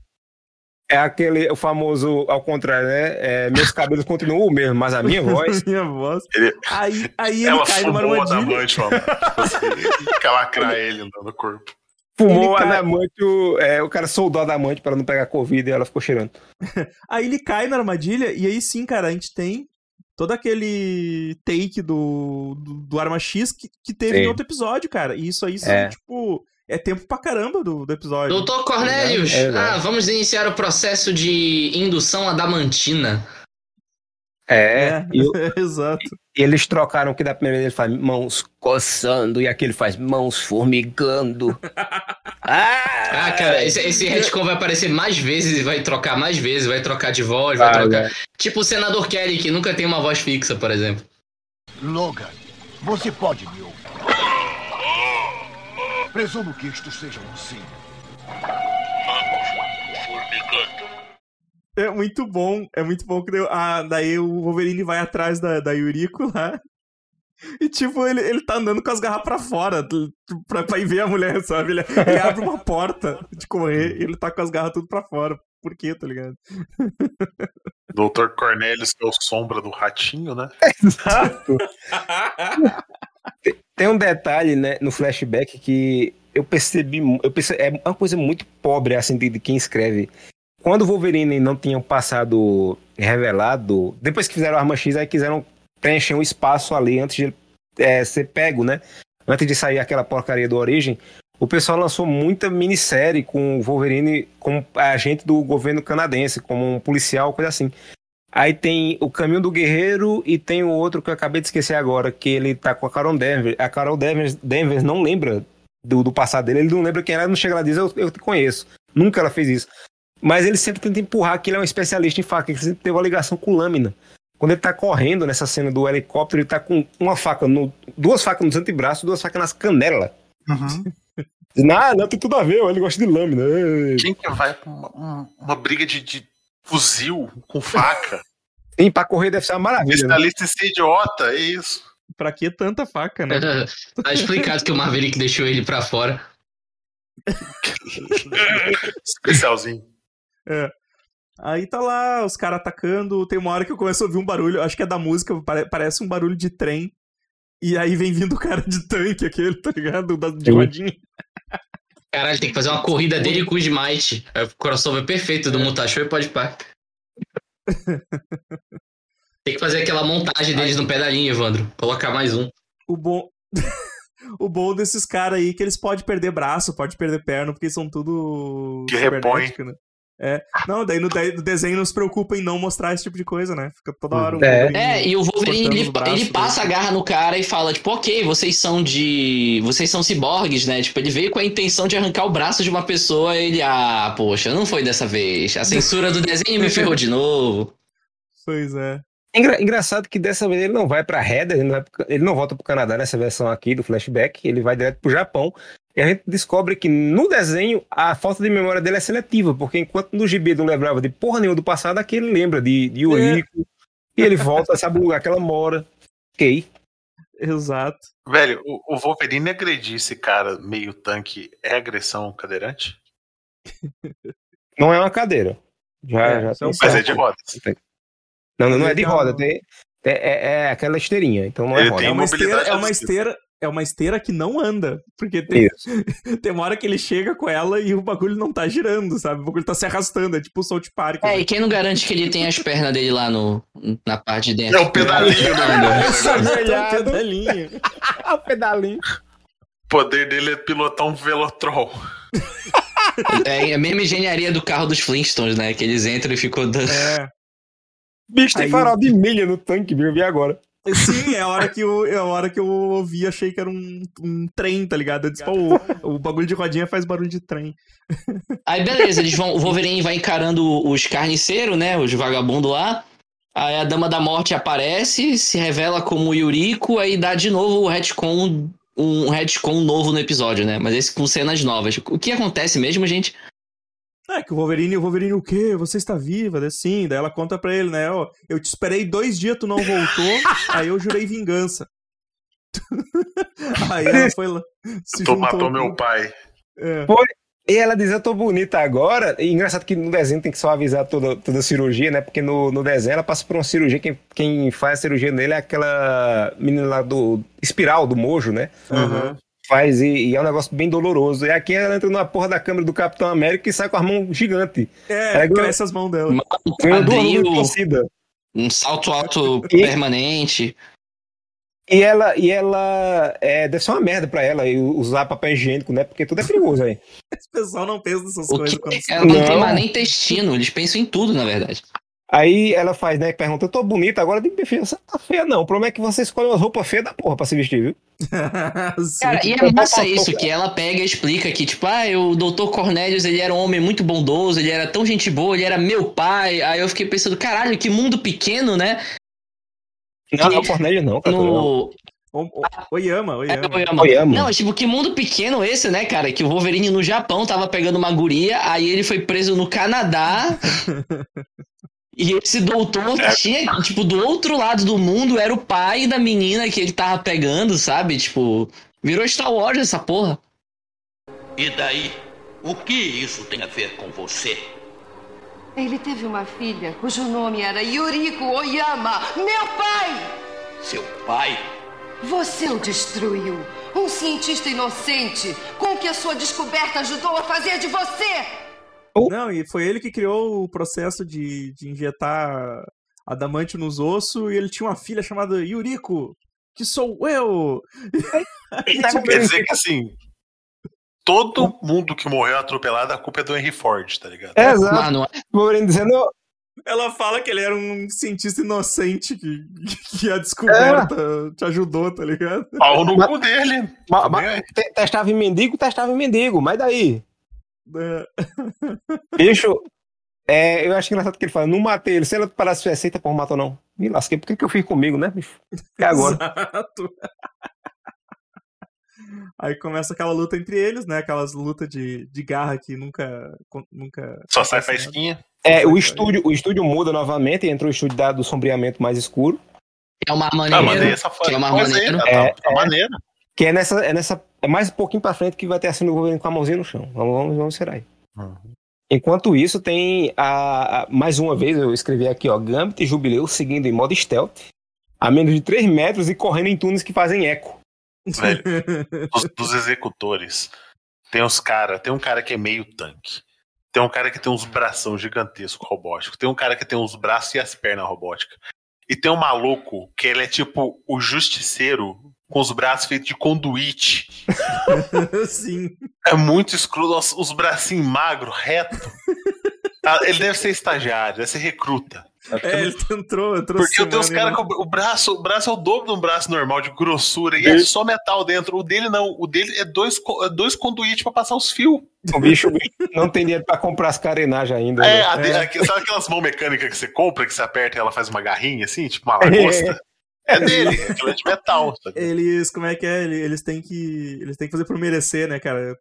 é aquele, o famoso, ao contrário, né? É, meus cabelos continuam o mesmo, mas a minha voz. minha voz. Ele, aí, aí ele cai numa armadilha. Da. Você lacrar ele no corpo. Fumou a adamante, o, é, o cara soldou a adamante para não pegar Covid e ela ficou cheirando. aí ele cai na armadilha e aí sim, cara, a gente tem todo aquele take do, do, do Arma X que, que teve sim. em outro episódio, cara. E isso aí são, é. tipo, é tempo pra caramba do, do episódio. Doutor Cornelius, é, ah, vamos iniciar o processo de indução adamantina. É, é eu, exato. Eles trocaram que da primeira vez ele faz mãos coçando e aqui ele faz mãos formigando. ah, ah, cara, esse, esse retcon vai aparecer mais vezes e vai trocar mais vezes, vai trocar de voz, vai ah, trocar. É. Tipo o senador Kelly, que nunca tem uma voz fixa, por exemplo. Logan, você pode me ouvir. Presumo que isto seja um sim. É muito bom, é muito bom que ah, daí o Wolverine vai atrás da, da Yuriko lá. E tipo, ele, ele tá andando com as garras pra fora pra, pra ir ver a mulher, sabe? Ele, ele abre uma porta de correr e ele tá com as garras tudo pra fora. Por quê, tá ligado? Doutor Cornelius, que é o sombra do ratinho, né? Exato. Tem um detalhe, né, no flashback que eu percebi, eu percebi, é uma coisa muito pobre assim de, de quem escreve. Quando o Wolverine não tinha passado revelado, depois que fizeram a Arma X, aí quiseram preencher um espaço ali antes de é, ser pego, né? Antes de sair aquela porcaria do Origem, o pessoal lançou muita minissérie com o Wolverine como agente do governo canadense, como um policial, coisa assim. Aí tem o Caminho do Guerreiro e tem o outro que eu acabei de esquecer agora, que ele tá com a Carol Denver. A Carol Denver não lembra do, do passado dele, ele não lembra quem ela não chega lá e diz, eu, eu te conheço. Nunca ela fez isso. Mas ele sempre tenta empurrar que ele é um especialista em faca, ele sempre teve uma ligação com lâmina. Quando ele tá correndo nessa cena do helicóptero, ele tá com uma faca, no, duas facas nos antebraços, duas facas nas canelas. Uhum. Não, não tem tudo a ver, ele gosta de lâmina. Quem que vai pra uma, uma briga de, de fuzil com faca. Sim, pra correr deve ser uma maravilha. Especialista né? em ser idiota, é isso. Pra que tanta faca, né? tá explicado que o Maverick deixou ele pra fora. Especialzinho. É. Aí tá lá, os caras atacando. Tem uma hora que eu começo a ouvir um barulho, acho que é da música, parece um barulho de trem. E aí vem vindo o cara de tanque, aquele, tá ligado? De rodinha. Caralho, tem que fazer uma corrida dele com o Smite. É o crossover perfeito do é. Mutashow e pode pá. tem que fazer aquela montagem deles no pedalinho, Evandro. Colocar mais um. O bom. o bom desses caras aí é que eles podem perder braço, pode perder perna, porque são tudo. Que repõe. Né? É. Não, daí no, no, desenho não se preocupa em não mostrar esse tipo de coisa, né? Fica toda hora um É, é e o Wolverine ele, ele passa a garra no cara e fala, tipo, ok, vocês são de. Vocês são ciborgues, né? Tipo, ele veio com a intenção de arrancar o braço de uma pessoa e ele, ah, poxa, não foi dessa vez. A censura do desenho me ferrou de novo. Pois é. Engra engraçado que dessa vez ele não vai pra Heather, ele não, pro, ele não volta pro Canadá nessa versão aqui do flashback, ele vai direto pro Japão. E a gente descobre que no desenho a falta de memória dele é seletiva, porque enquanto no gibi não lembrava de porra nenhuma do passado, aqui ele lembra de, de Yuriko, é. e ele volta, sabe o lugar que ela mora. Ok. Exato. Velho, o, o Wolverine agredir esse cara meio tanque é agressão cadeirante? Não é uma cadeira. Já, é, já é mas é de rodas. Não, não é de roda, tem, é, é, é, aquela esteirinha, então não é roda. É uma, esteira, é uma esteira, é uma esteira que não anda. Porque tem, tem uma hora que ele chega com ela e o bagulho não tá girando, sabe? O bagulho tá se arrastando, é tipo o South Park. É, né? e quem não garante que ele tem as pernas dele lá no, na parte de dentro? É o pedalinho, né? Essa é o pedalinho. o pedalinho. O poder dele é pilotar um Velotrol. É a mesma engenharia do carro dos Flintstones, né? Que eles entram e ficam dando. É. Bicho, tem Aí... farol de milha no tanque, viu? Eu vi agora. Sim, é a hora que eu, é a hora que eu ouvi, achei que era um, um trem, tá ligado? Eu disse, pô, o, bagulho de rodinha faz barulho de trem. Aí beleza, eles vão, o Wolverine vai encarando os carniceiros, né? Os vagabundos lá. Aí a Dama da Morte aparece, se revela como Yuriko, aí dá de novo o retcon, um retcon novo no episódio, né? Mas esse com cenas novas. O que acontece mesmo, gente? É, que o Wolverine, o Wolverine, o quê? Você está viva? Sim, daí ela conta pra ele, né? Ó, eu te esperei dois dias, tu não voltou, aí eu jurei vingança. aí ela foi lá. Se tu matou com... meu pai. É. Foi. E ela diz, eu tô bonita agora. E engraçado que no desenho tem que só avisar toda, toda a cirurgia, né? Porque no, no desenho ela passa por uma cirurgia. Quem, quem faz a cirurgia nele é aquela menina lá do Espiral, do Mojo, né? Uhum faz, e, e, é um negócio bem doloroso. E aqui ela entra na porra da câmera do Capitão América e sai com a mão gigante. É, ela cresce as mãos dela. Um salto alto e, permanente. E ela, e ela é, deve ser uma merda pra ela usar papel higiênico, né? Porque tudo é perigoso aí. Esse pessoal não pensa nessas o coisas. Que, ela não, não tem mais nem intestino, eles pensam em tudo, na verdade. Aí ela faz, né? Pergunta, eu tô bonita agora, eu digo, você tá feia não. O problema é que você escolhe uma roupa feia da porra pra se vestir, viu? Cara, e é massa isso, que ela pega e explica que, tipo, ah, o doutor Cornelius, ele era um homem muito bondoso, ele era tão gente boa, ele era meu pai. Aí eu fiquei pensando, caralho, que mundo pequeno, né? Não, que, não, Cornélio não, cara. No... Oyama, Oyama. É, Oyama. Oyama. Não, tipo, que mundo pequeno esse, né, cara? Que o Wolverine no Japão tava pegando uma guria, aí ele foi preso no Canadá. E esse doutor é. tinha, tipo, do outro lado do mundo era o pai da menina que ele tava pegando, sabe? Tipo, virou Star Wars essa porra. E daí? O que isso tem a ver com você? Ele teve uma filha cujo nome era Yuriko Oyama, meu pai! Seu pai? Você o destruiu. Um cientista inocente com que a sua descoberta ajudou a fazer de você. Não, e foi ele que criou o processo de, de injetar adamante nos ossos e ele tinha uma filha chamada Yuriko, que sou eu! Quer dizer que assim, todo mundo que morreu atropelado, a culpa é do Henry Ford, tá ligado? É, exato. Mano, Moreno dizendo. Ela fala que ele era um cientista inocente que, que a descoberta é. te ajudou, tá ligado? Pau no cu dele. Mas, mas, testava em mendigo, testava em mendigo, mas daí? É. Bicho, é, eu acho engraçado que ele fala, não matei ele, se ela parasse de aceita por matou não. Me lasquei, por que, que eu fiz comigo, né, bicho? É agora. Exato. Aí começa aquela luta entre eles, né? Aquelas lutas de, de garra que nunca. nunca Só sai faísquinha. É, o estúdio, o estúdio muda novamente, entra o estúdio da, do sombreamento mais escuro. É uma maneira. Ah, que é uma maneira. Tá, é, tá, maneira. Que é nessa, é nessa. É mais um pouquinho pra frente que vai ter a cena do governo com a mãozinha no chão. Vamos, vamos, vamos ser aí. Uhum. Enquanto isso, tem a, a, Mais uma vez, eu escrevi aqui, ó. Gambit e Jubileu seguindo em modo stealth. A menos de 3 metros e correndo em túneis que fazem eco. Velho, dos, dos executores, tem uns cara, tem um cara que é meio tanque. Tem um cara que tem uns bração gigantescos robóticos. Tem um cara que tem os braços e as pernas robóticas. E tem um maluco que ele é tipo o justiceiro com os braços feitos de conduíte. Sim. É muito escuro, os, os bracinhos magros, reto. Ah, ele deve ser estagiário, deve ser recruta. É, ele entrou, entrou Porque tem uns caras com o braço, o braço é o dobro de um braço normal, de grossura, e é só metal dentro. O dele não, o dele é dois, é dois conduítes pra passar os fios. O bicho, não tem dinheiro pra comprar as carenagens ainda. É, né? é. sabe aquelas mãos mecânicas que você compra, que você aperta e ela faz uma garrinha assim, tipo uma lagosta? É. É dele, aquilo é de metal. Sabe? Eles, como é que é? Eles têm que. Eles têm que fazer por merecer, né, cara?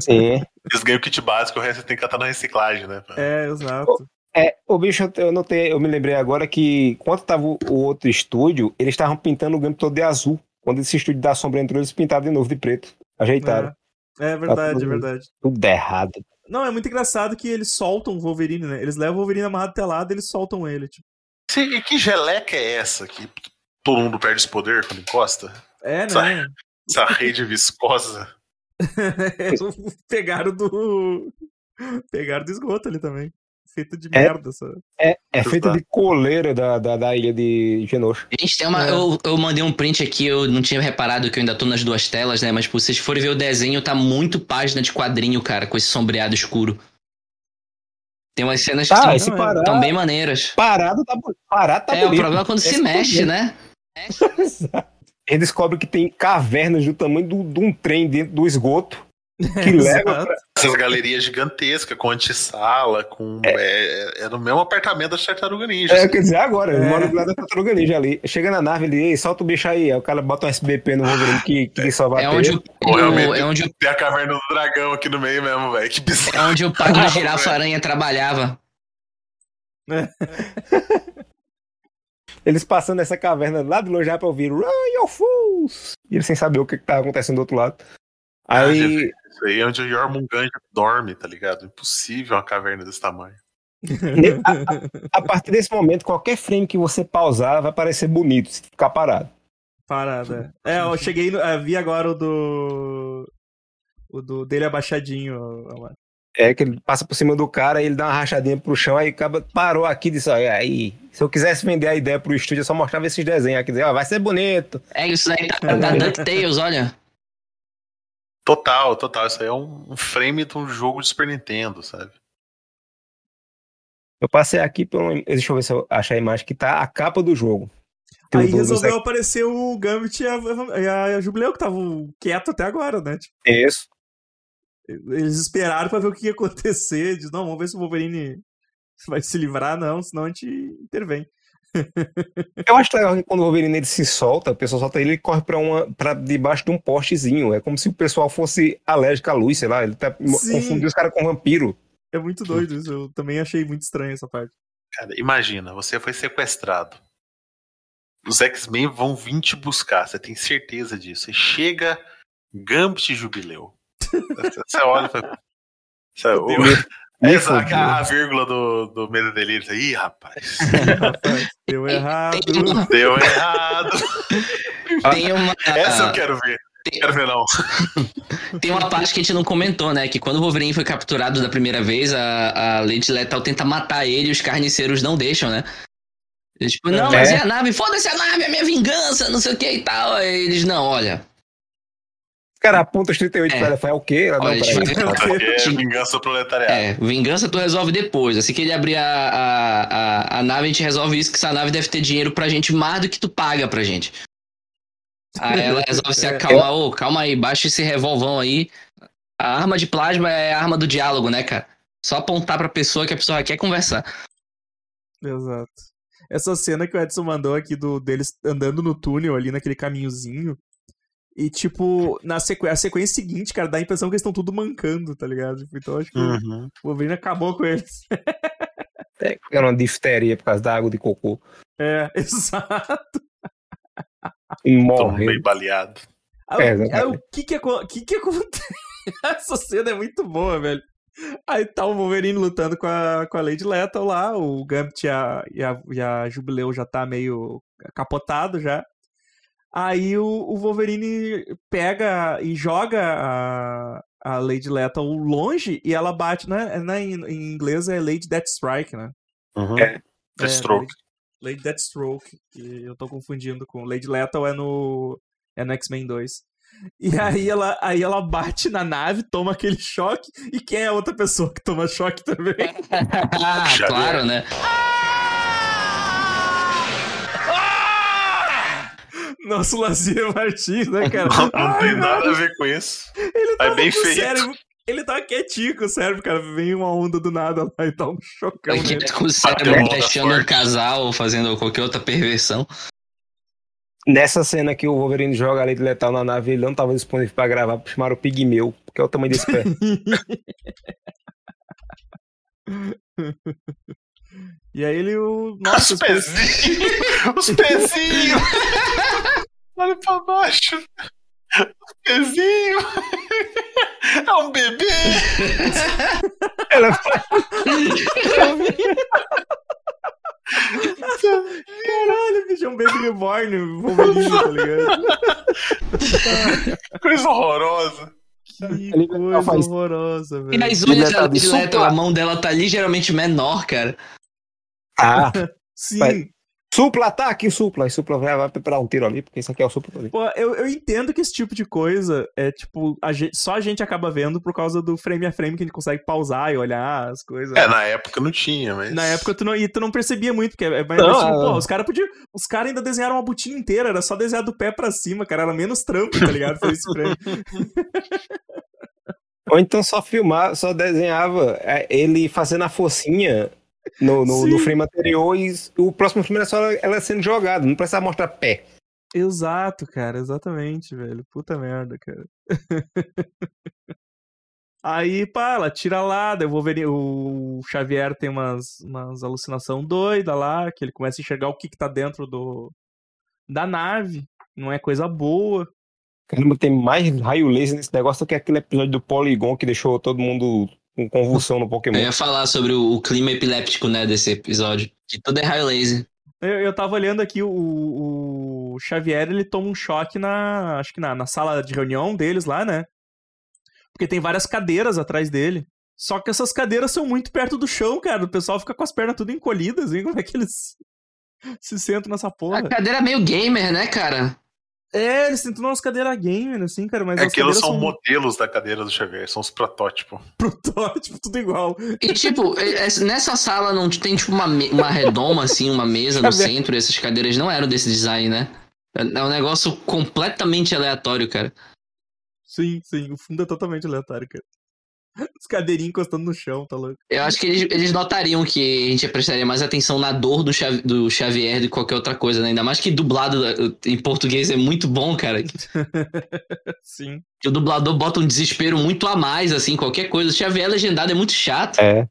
Sim. Eles ganham o kit básico, o resto tem que estar na reciclagem, né? É, exato. É, o bicho, eu notei, eu me lembrei agora que quando tava o, outro estúdio, eles estavam pintando o game todo de azul. Quando esse estúdio da sombra entrou, eles pintaram de novo de preto. Ajeitaram. É, é verdade, tá tudo, é verdade. Tudo errado. Não, é muito engraçado que eles soltam o Wolverine, né? Eles levam o Wolverine amarrado até lado e eles soltam ele, tipo. Sim, e que geleca é essa que todo mundo perde esse poder quando encosta? É, né? Essa, essa rede viscosa. Pegaram do. Pegaram do esgoto ali também. Feito de é, merda. Essa... É, é feito de coleira da, da, da ilha de Genosha. Gente, tem uma. É. Eu, eu mandei um print aqui, eu não tinha reparado que eu ainda tô nas duas telas, né? Mas se vocês forem ver o desenho, tá muito página de quadrinho, cara, com esse sombreado escuro. Tem umas cenas que ah, estão parado, bem maneiras. Parado tá, parado tá É, bonito. o problema é quando esse se mexe, né? Ele descobre que tem cavernas do tamanho de um trem dentro do esgoto. Que leva pra... essas galerias gigantescas, com antessala, com. É. É, é, no mesmo apartamento da Tartaruga Ninja. É, assim. quer dizer, agora, é. mora do lado da Tartaruga Ninja ali. Chega na nave, ele, solta o bicho aí. Aí o cara bota um SBP no Wolverine que, que só vai. É onde o, Pô, é onde Tem a caverna do dragão aqui no meio mesmo, velho. Que bizarro. É onde o pai do girafa-aranha trabalhava. Eles passando essa caverna lá do longe já pra ouvir Run, your fools! E eles sem saber o que, que tá acontecendo do outro lado. Aí. Ah, isso aí é onde o Jormungand dorme, tá ligado? Impossível uma caverna desse tamanho. a, a, partir desse momento, qualquer frame que você pausar vai parecer bonito se ficar parado. Parada. É, eu cheguei. No, vi agora o do. O do dele abaixadinho. É, que ele passa por cima do cara e ele dá uma rachadinha pro chão, aí acaba, parou aqui e disse, aí, se eu quisesse vender a ideia pro estúdio, eu só mostrava esses desenhos aqui, dizer, ó, vai ser bonito. É, isso aí tá, tá DuckTales, olha. Total, total, isso aí é um, frame de um jogo de Super Nintendo, sabe? Eu passei aqui, pelo... deixa eu ver se eu achar a imagem que tá a capa do jogo. Aí resolveu aparecer o Gambit e a, a, a Jubileu, que estavam quieto até agora, né? Tipo... Isso. Eles esperaram para ver o que ia acontecer. Diz, não, vamos ver se o Wolverine vai se livrar, não, senão a gente intervém. Eu acho legal que quando o Wolverine ele se solta, o pessoal solta ele, ele corre pra, uma, pra debaixo de um postezinho. É como se o pessoal fosse alérgico à luz, sei lá. Ele tá confundindo os caras com vampiro. É muito doido isso. Eu também achei muito estranho essa parte. Cara, imagina, você foi sequestrado. Os X-Men vão vir te buscar, você tem certeza disso. Você chega, Gambit Jubileu. Você olha e fala. É essa, a vírgula do, do medo e delírio. Ih, rapaz. Deu errado. Deu errado. Tem uma... Essa eu quero ver. Tem... Quero ver, não. Tem uma parte que a gente não comentou, né? Que quando o Wolverine foi capturado da primeira vez, a, a Lady Lethal tenta matar ele e os carniceiros não deixam, né? Eles, tipo, não, é. mas é a nave, foda-se a nave, é a minha vingança, não sei o que e tal. Aí eles, não, olha, cara aponta os 38 é. para é o quê? Olha, não, é vingança proletariada. É, vingança tu resolve depois. Assim que ele abrir a, a, a, a, nave, a gente resolve isso, que essa nave deve ter dinheiro pra gente mais do que tu paga pra gente. Aí ela resolve se acalmar, ô, oh, calma aí, baixa esse revolvão aí. A arma de plasma é a arma do diálogo, né, cara? Só apontar pra pessoa que a pessoa quer conversar. Exato. Essa cena que o Edson mandou aqui do deles andando no túnel ali naquele caminhozinho. E, tipo, na sequ... a sequência seguinte, cara, dá a impressão que eles estão tudo mancando, tá ligado? Tipo, então acho que uhum. o Wolverine acabou com eles. é, era uma difteria por causa da água de cocô. É, exato. Morre. meio baleado. Ah, é, o que que, que que acontece? Essa cena é muito boa, velho. Aí tá o Wolverine lutando com a, com a Lady Lethal lá, o Gambit e a, e a, e a Jubileu já tá meio capotado já. Aí o, o Wolverine pega e joga a, a Lady Lethal longe e ela bate, né? Na, em, em inglês é Lady Deathstrike, né? Uhum. É, Deathstroke. É, Lady, Lady Deathstroke, que eu tô confundindo com Lady Lethal é no, é no X-Men 2. E uhum. aí ela, aí ela bate na nave, toma aquele choque, e quem é a outra pessoa que toma choque também? claro, né? Nosso Lazier Martins, né, cara? Não, não Ai, tem nada a ver com isso. Ele é bem feito. Cérebro, ele tava quietinho com o cérebro, cara. Vem uma onda do nada lá e dá um chocão. Ele tá com o cérebro deixando um casal ou fazendo qualquer outra perversão. Nessa cena que o Wolverine joga a lei de letal na nave, ele não tava disponível pra gravar, chamaram o Pigmeu, porque é o tamanho desse pé. E aí ele. O... Nossa, os pezinhos! os pezinhos! Olha pra baixo! Os pezinhos! É um bebê! Ela. Caralho, bicho, é um baby reborn Wolverine, tá ligado? Coisa horrorosa. Que coisa faz... horrorosa, velho. E as unhas dela, de a mão dela tá ligeiramente menor, cara. Ah, sim. Vai. Supla, ataque, supla. E supla vai, vai preparar um tiro ali, porque isso aqui é o supla ali. Pô, eu, eu entendo que esse tipo de coisa é tipo, a gente, só a gente acaba vendo por causa do frame a frame que a gente consegue pausar e olhar as coisas. É, na época não tinha, mas. Na época tu não, e tu não percebia muito, porque é, mas, não, tipo, pô, os caras podiam. Os caras ainda desenharam uma botinha inteira, era só desenhar do pé pra cima, cara. Era menos trampo, tá ligado? Foi esse frame. Ou então só filmar, só desenhava é, ele fazendo a focinha no, no, no frame anterior e o próximo filme era só ela sendo jogada, não precisava mostrar pé. Exato, cara, exatamente, velho. Puta merda, cara. Aí, pá, ela tira lá, daí o Xavier tem umas, umas alucinação doida lá, que ele começa a enxergar o que, que tá dentro do da nave. Não é coisa boa. Caramba, tem mais raio laser nesse negócio do que aquele episódio do Polygon que deixou todo mundo com convulsão no Pokémon. Eu ia falar sobre o, o clima epiléptico, né, desse episódio. Que tudo é raio laser. Eu, eu tava olhando aqui, o, o Xavier, ele toma um choque na, acho que na, na sala de reunião deles lá, né? Porque tem várias cadeiras atrás dele. Só que essas cadeiras são muito perto do chão, cara. O pessoal fica com as pernas tudo encolhidas, hein? Como é que eles se sentam nessa porra? A cadeira é meio gamer, né, cara? É, eles tentam umas cadeiras gamer, assim, cara, mas. É aqueles são, são, modelos da cadeira do Xavier, são os protótipos. Protótipo, tudo igual. E, tipo, é, é, nessa sala não tem, tipo, uma, uma redoma, assim, uma mesa no centro, e essas cadeiras não eram desse design, né? É, é um negócio completamente aleatório, cara. Sim, sim, o fundo é totalmente aleatório, cara. Os cadeirinhos encostando no chão, tá louco? Eu acho que eles, eles notariam que a gente prestaria mais atenção na dor do, Xavier, do Xavier do que qualquer outra coisa, né? Ainda mais que dublado eh, em português é muito bom, cara. Sim. Que o dublador bota um desespero muito a mais, assim, qualquer coisa. O Xavier legendado é muito chato. É.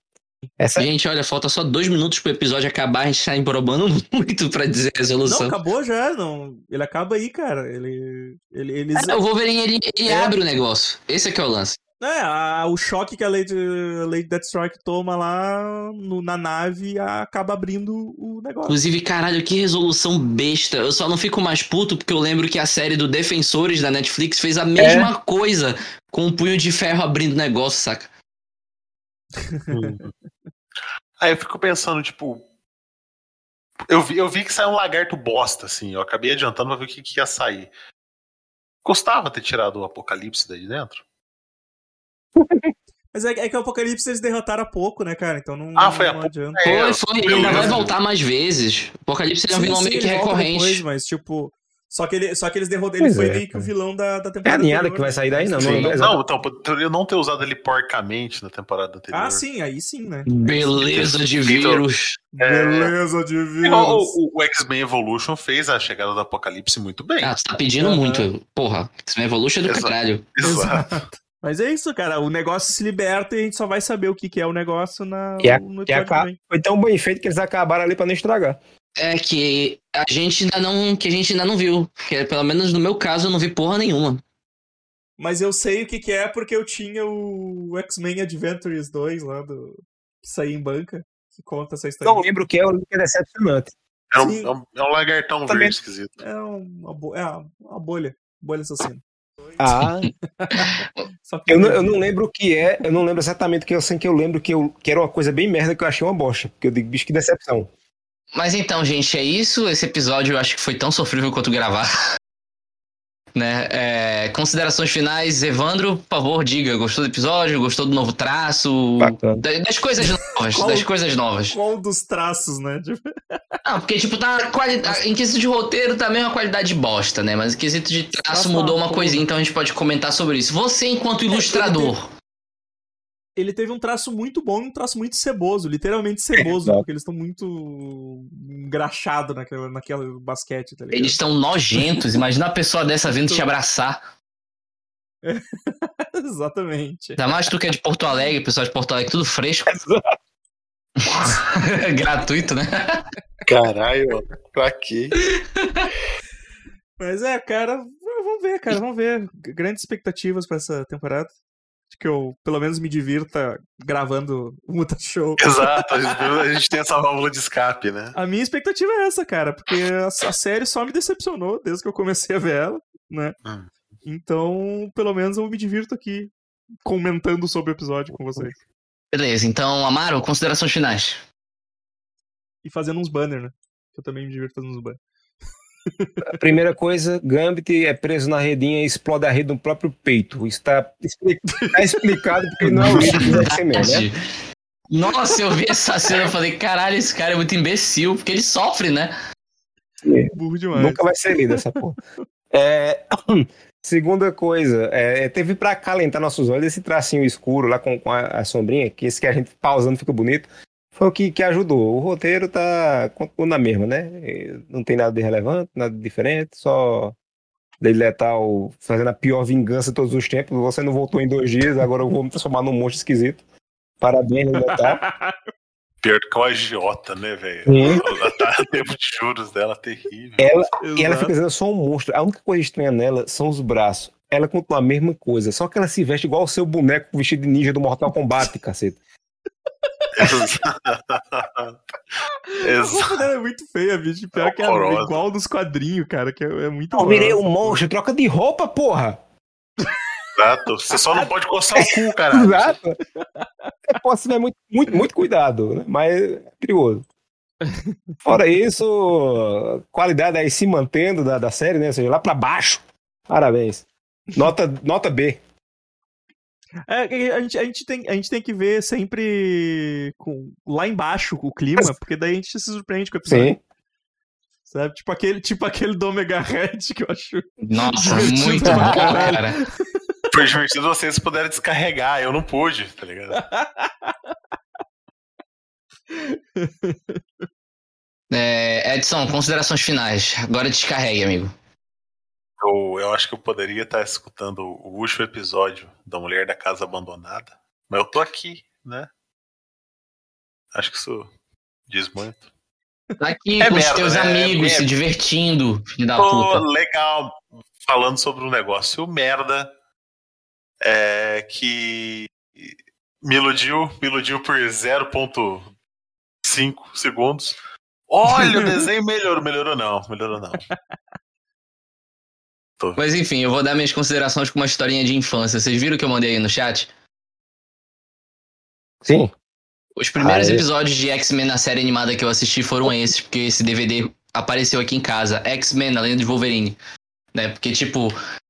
Essa... Gente, olha, falta só dois minutos pro episódio acabar, a gente tá emborobando muito pra dizer a resolução. Não, acabou já, não. Ele acaba aí, cara. Ele. ele eles... é, o Wolverine ele, ele é. abre o negócio. Esse é que é o lance. É, a, o choque que a Lady, Lady Deathstroke toma lá no, na nave acaba abrindo o negócio. Inclusive, caralho, que resolução besta. Eu só não fico mais puto porque eu lembro que a série do Defensores da Netflix fez a mesma é. coisa com um punho de ferro abrindo o negócio, saca? Aí eu fico pensando, tipo. Eu vi, eu vi que saiu um lagarto bosta, assim. Eu acabei adiantando pra ver o que, que ia sair. Custava ter tirado o apocalipse daí de dentro? Mas é, é, que o Apocalipse eles derrotaram há pouco, né, cara? Então não, ah, foi não adianta. É, foi, foi. Ele ainda vai voltar mais vezes. O Apocalipse é um vilão meio que recorrente. Depois, mas, tipo. Só que ele, só que eles derrotaram. Ele foi é, meio que o vilão da, da temporada. É a ninhada que vai sair daí, não. Sim. Não, não, então, eu não ter usado ele porcamente na temporada anterior. Ah, sim, aí sim, né? Beleza de vírus. É... Beleza de vírus. O, o X-Men Evolution fez a chegada do Apocalipse muito bem. Ah, você tá pedindo uhum. muito. Porra, X-Men Evolution é do Exato. caralho. Exato. Mas é isso, cara. O negócio se liberta e a gente só vai saber o que, que é o negócio na, que é, no que é Foi tão bem feito que eles acabaram ali pra não estragar. É que a gente ainda não. Que a gente ainda não viu. Que, pelo menos no meu caso, eu não vi porra nenhuma. Mas eu sei o que, que é porque eu tinha o X-Men Adventures 2 lá do. Que saiu em banca. Que conta essa história. Não lembro o que é, o que é decepcionante. É um, é um, é um lagartão Também. verde esquisito. É uma, bo é uma bolha. Bolha assassina. Ah. eu, não, eu não lembro o que é, eu não lembro exatamente o que eu sei que eu lembro que, eu, que era uma coisa bem merda que eu achei uma bosta. Porque eu digo, bicho, que decepção. Mas então, gente, é isso. Esse episódio eu acho que foi tão sofrível quanto gravar. Né? É, considerações finais, Evandro, por favor, diga, gostou do episódio? Gostou do novo traço? Das coisas novas, qual, das coisas novas. Qual dos traços, né? Não, porque, tipo, tá qualidade, em quesito de roteiro também tá é uma qualidade bosta, né? Mas em quesito de traço mudou uma coisinha, então a gente pode comentar sobre isso. Você, enquanto ilustrador, ele teve um traço muito bom e um traço muito ceboso, literalmente ceboso, porque eles estão muito engraxados naquele, naquele basquete, tá Eles estão nojentos, imagina uma pessoa dessa vindo te abraçar. Exatamente. Ainda mais tu que é de Porto Alegre, pessoal de Porto Alegre, tudo fresco. Gratuito, né? Caralho, pra quê? Mas é, cara, vamos ver, cara, vamos ver. Grandes expectativas para essa temporada que eu, pelo menos, me divirta gravando o Muta Show. Exato, a gente tem essa válvula de escape, né? A minha expectativa é essa, cara, porque a, a série só me decepcionou desde que eu comecei a ver ela, né? Hum. Então, pelo menos eu me divirto aqui comentando sobre o episódio com vocês. Beleza, então, Amaro, considerações finais. E fazendo uns banners, né? Eu também me divirto fazendo uns banners. A primeira coisa, Gambit é preso na redinha e explode a rede no próprio peito. Está tá explicado porque não é o livro do X-Men, né? Nossa, eu vi essa cena e falei, caralho, esse cara é muito imbecil, porque ele sofre, né? É. Burro demais. Nunca vai ser lido essa porra. É... Segunda coisa, é, teve para calentar nossos olhos esse tracinho escuro lá com, com a, a, sombrinha, que esse que a gente pausando fica bonito, foi o que, que ajudou. O roteiro tá na mesma, né? Não tem nada de relevante, nada de diferente, só Lei Letal fazendo a pior vingança de todos os tempos. Você não voltou em dois dias, agora eu vou me transformar num monstro esquisito. Parabéns, Lei Letal. Pior que uma agiota, né, velho? O tempo de juros dela terrível. Ela, e ela fica dizendo só um monstro. A única coisa estranha nela são os braços. Ela continua a mesma coisa, só que ela se veste igual o seu boneco vestido de ninja do Mortal Kombat, cacete. A roupa dela é muito feia, bicho. Pior é que é igual nos quadrinhos, cara, que é, é muito Eu virei um monstro, troca de roupa, porra! Exato. Você só não pode coçar o cu, cara. Exato. É, pode ter muito, muito, muito cuidado, né? mas é perigoso. Fora isso, qualidade aí se mantendo da, da série, né? Ou seja, lá pra baixo. Parabéns. Nota, nota B. É, a gente, a, gente tem, a gente tem que ver sempre com, lá embaixo o clima, porque daí a gente se surpreende com o episódio. Sim. Sabe? Tipo aquele, tipo aquele do Omega Red que eu acho. Nossa, muito bom, cara. Foi divertido vocês puderem descarregar, eu não pude, tá ligado? É, Edson, considerações finais. Agora descarregue, amigo. Eu, eu acho que eu poderia estar escutando o último episódio da Mulher da Casa Abandonada, mas eu tô aqui, né? Acho que isso diz muito. Tá aqui é com merda, os teus né? amigos, é, se divertindo, filho da puta. Legal, falando sobre um negócio merda é, que me iludiu, me iludiu por 0.5 segundos. Olha, o desenho melhorou, melhorou não, melhorou não. Tô. Mas enfim, eu vou dar minhas considerações com uma historinha de infância. Vocês viram o que eu mandei aí no chat? Sim. Os primeiros ah, episódios de X-Men na série animada que eu assisti foram esses, porque esse DVD apareceu aqui em casa. X-Men, a lenda de Wolverine. Né? Porque, tipo,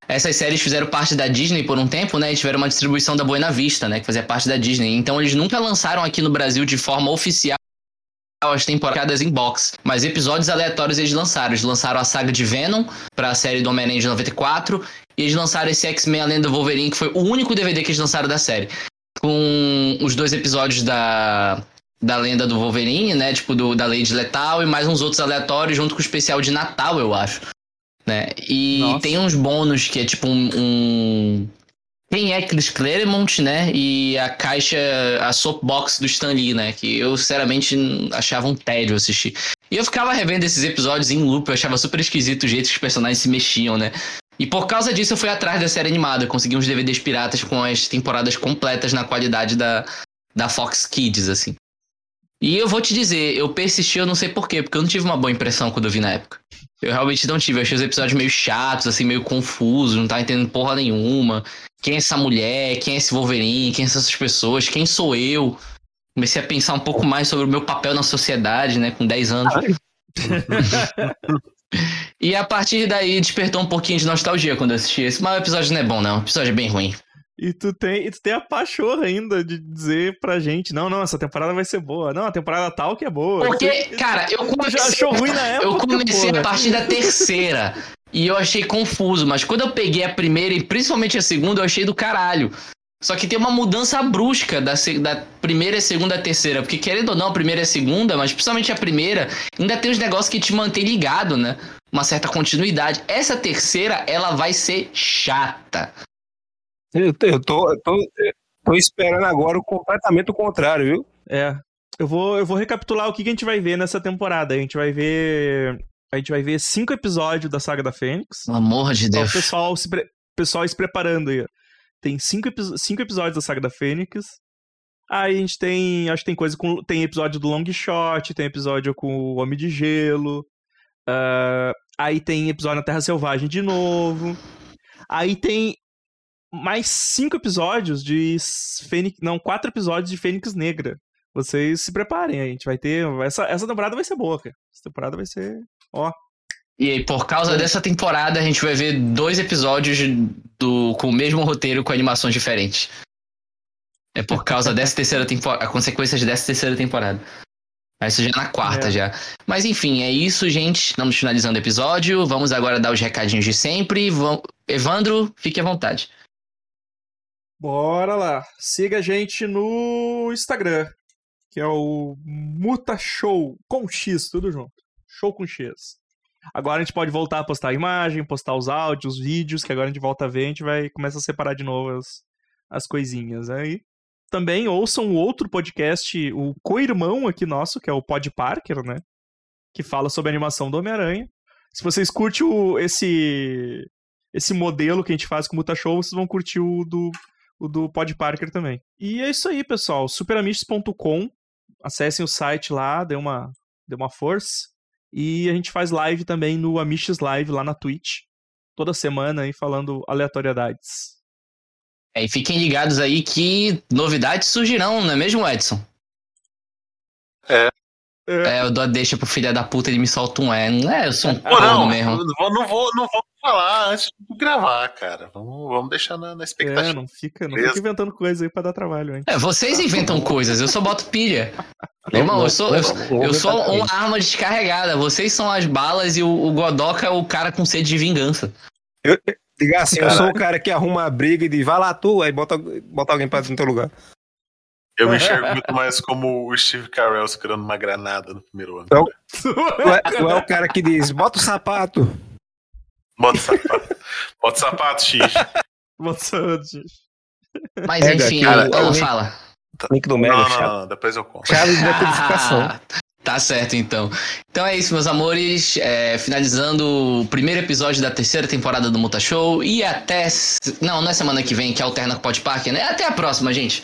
essas séries fizeram parte da Disney por um tempo, né? E tiveram uma distribuição da Buena Vista, né? Que fazia parte da Disney. Então eles nunca lançaram aqui no Brasil de forma oficial as temporadas em box, mas episódios aleatórios eles lançaram. Eles lançaram a saga de Venom para a série do Homem-Aranha de 94 e eles lançaram esse X-Men Além do Wolverine, que foi o único DVD que eles lançaram da série. Com os dois episódios da, da lenda do Wolverine, né? Tipo, do, da Lady Letal e mais uns outros aleatórios junto com o especial de Natal, eu acho. Né? E Nossa. tem uns bônus que é tipo um, um quem é Chris Claremont, né? E a caixa, a soapbox do Stan Lee, né? Que eu, sinceramente, achava um tédio assistir. E eu ficava revendo esses episódios em loop, eu achava super esquisito o jeito que os personagens se mexiam, né? E por causa disso eu fui atrás da série animada, consegui uns DVDs piratas com as temporadas completas na qualidade da, da Fox Kids, assim. E eu vou te dizer, eu persisti, eu não sei porquê, porque eu não tive uma boa impressão quando eu vi na época. Eu realmente não tive, eu achei os episódios meio chatos, assim, meio confusos, não tava entendendo porra nenhuma quem é essa mulher, quem é esse Wolverine, quem são essas pessoas, quem sou eu. Comecei a pensar um pouco mais sobre o meu papel na sociedade, né, com 10 anos. e a partir daí despertou um pouquinho de nostalgia quando eu assisti esse, mas o episódio não é bom, não. O episódio é bem ruim. E tu tem, e tu tem a pachorra ainda de dizer pra gente, não, não, essa temporada vai ser boa. Não, a temporada tal que é boa. Porque, cara, eu comecei, já achou ruim na época. Eu comecei a partir da terceira. E eu achei confuso, mas quando eu peguei a primeira e principalmente a segunda, eu achei do caralho. Só que tem uma mudança brusca da, da primeira, segunda e terceira. Porque querendo ou não, a primeira e a segunda, mas principalmente a primeira, ainda tem os negócios que te mantém ligado, né? Uma certa continuidade. Essa terceira, ela vai ser chata. Eu, tô, eu tô, eu tô, tô esperando agora o completamente o contrário, viu? É. Eu vou, eu vou recapitular o que, que a gente vai ver nessa temporada. A gente vai ver a gente vai ver cinco episódios da saga da Fênix. Pelo amor de Deus. o pessoal se, pre... pessoal se preparando aí. Tem cinco, epi... cinco episódios da saga da Fênix. Aí a gente tem. Acho que tem coisa com. Tem episódio do Long Shot, tem episódio com o Homem de Gelo. Uh... aí tem episódio na Terra Selvagem de novo. Aí tem mais cinco episódios de Fênix. Não, quatro episódios de Fênix Negra. Vocês se preparem, a gente vai ter. Essa, essa temporada vai ser boa, cara. Essa temporada vai ser Ó. E aí, por causa dessa temporada, a gente vai ver dois episódios do, com o mesmo roteiro, com animações diferentes. É por causa dessa terceira temporada. A consequência dessa terceira temporada. Ser já na quarta é. já. Mas enfim, é isso, gente. Estamos finalizando o episódio. Vamos agora dar os recadinhos de sempre. Evandro, fique à vontade. Bora lá. Siga a gente no Instagram, que é o Muta Show com X, tudo junto. Show com X. Agora a gente pode voltar a postar a imagem, postar os áudios, os vídeos, que agora a gente volta a ver, a gente vai começar a separar de novo as, as coisinhas. Aí também ouçam o outro podcast, o co-irmão aqui nosso, que é o Pod Parker, né? Que fala sobre a animação do Homem-Aranha. Se vocês curtem o, esse esse modelo que a gente faz com o Muta Show, vocês vão curtir o do, o do Pod Parker também. E é isso aí, pessoal. superamistes.com. Acessem o site lá, dê uma, dê uma força. E a gente faz live também no Amishes Live lá na Twitch. Toda semana aí falando aleatoriedades. É, e fiquem ligados aí que novidades surgirão, não é mesmo, Edson? É. É, eu dou a deixa pro filho da puta, ele me solta um é. Não é, eu sou um corno mesmo. Não vou, não, vou, não vou falar antes de gravar, cara. Vamos, vamos deixar na, na expectativa. É, não fica, não fica inventando coisa aí pra dar trabalho, hein? É, vocês inventam coisas, eu só boto pilha. Irmão, eu sou, eu, eu sou uma arma descarregada. Vocês são as balas e o, o Godoka é o cara com sede de vingança. Eu, diga assim, eu sou o cara que arruma a briga e diz, vai lá tu, aí bota, bota alguém pra no teu lugar. Eu me enxergo muito mais como o Steve Carell segurando uma granada no primeiro ano. Então, tu, é, é o cara que diz, bota o sapato. Bota o sapato. Bota o sapato, X. Bota o sapato, X. Mas enfim, cara, ela fala. Link do Mega, não, não, não, depois eu conto. Chave de decodificação. Tá certo, então. Então é isso, meus amores. É, finalizando o primeiro episódio da terceira temporada do Muta Show. E até. Não, não é semana que vem que alterna com o Pod Park, né? Até a próxima, gente.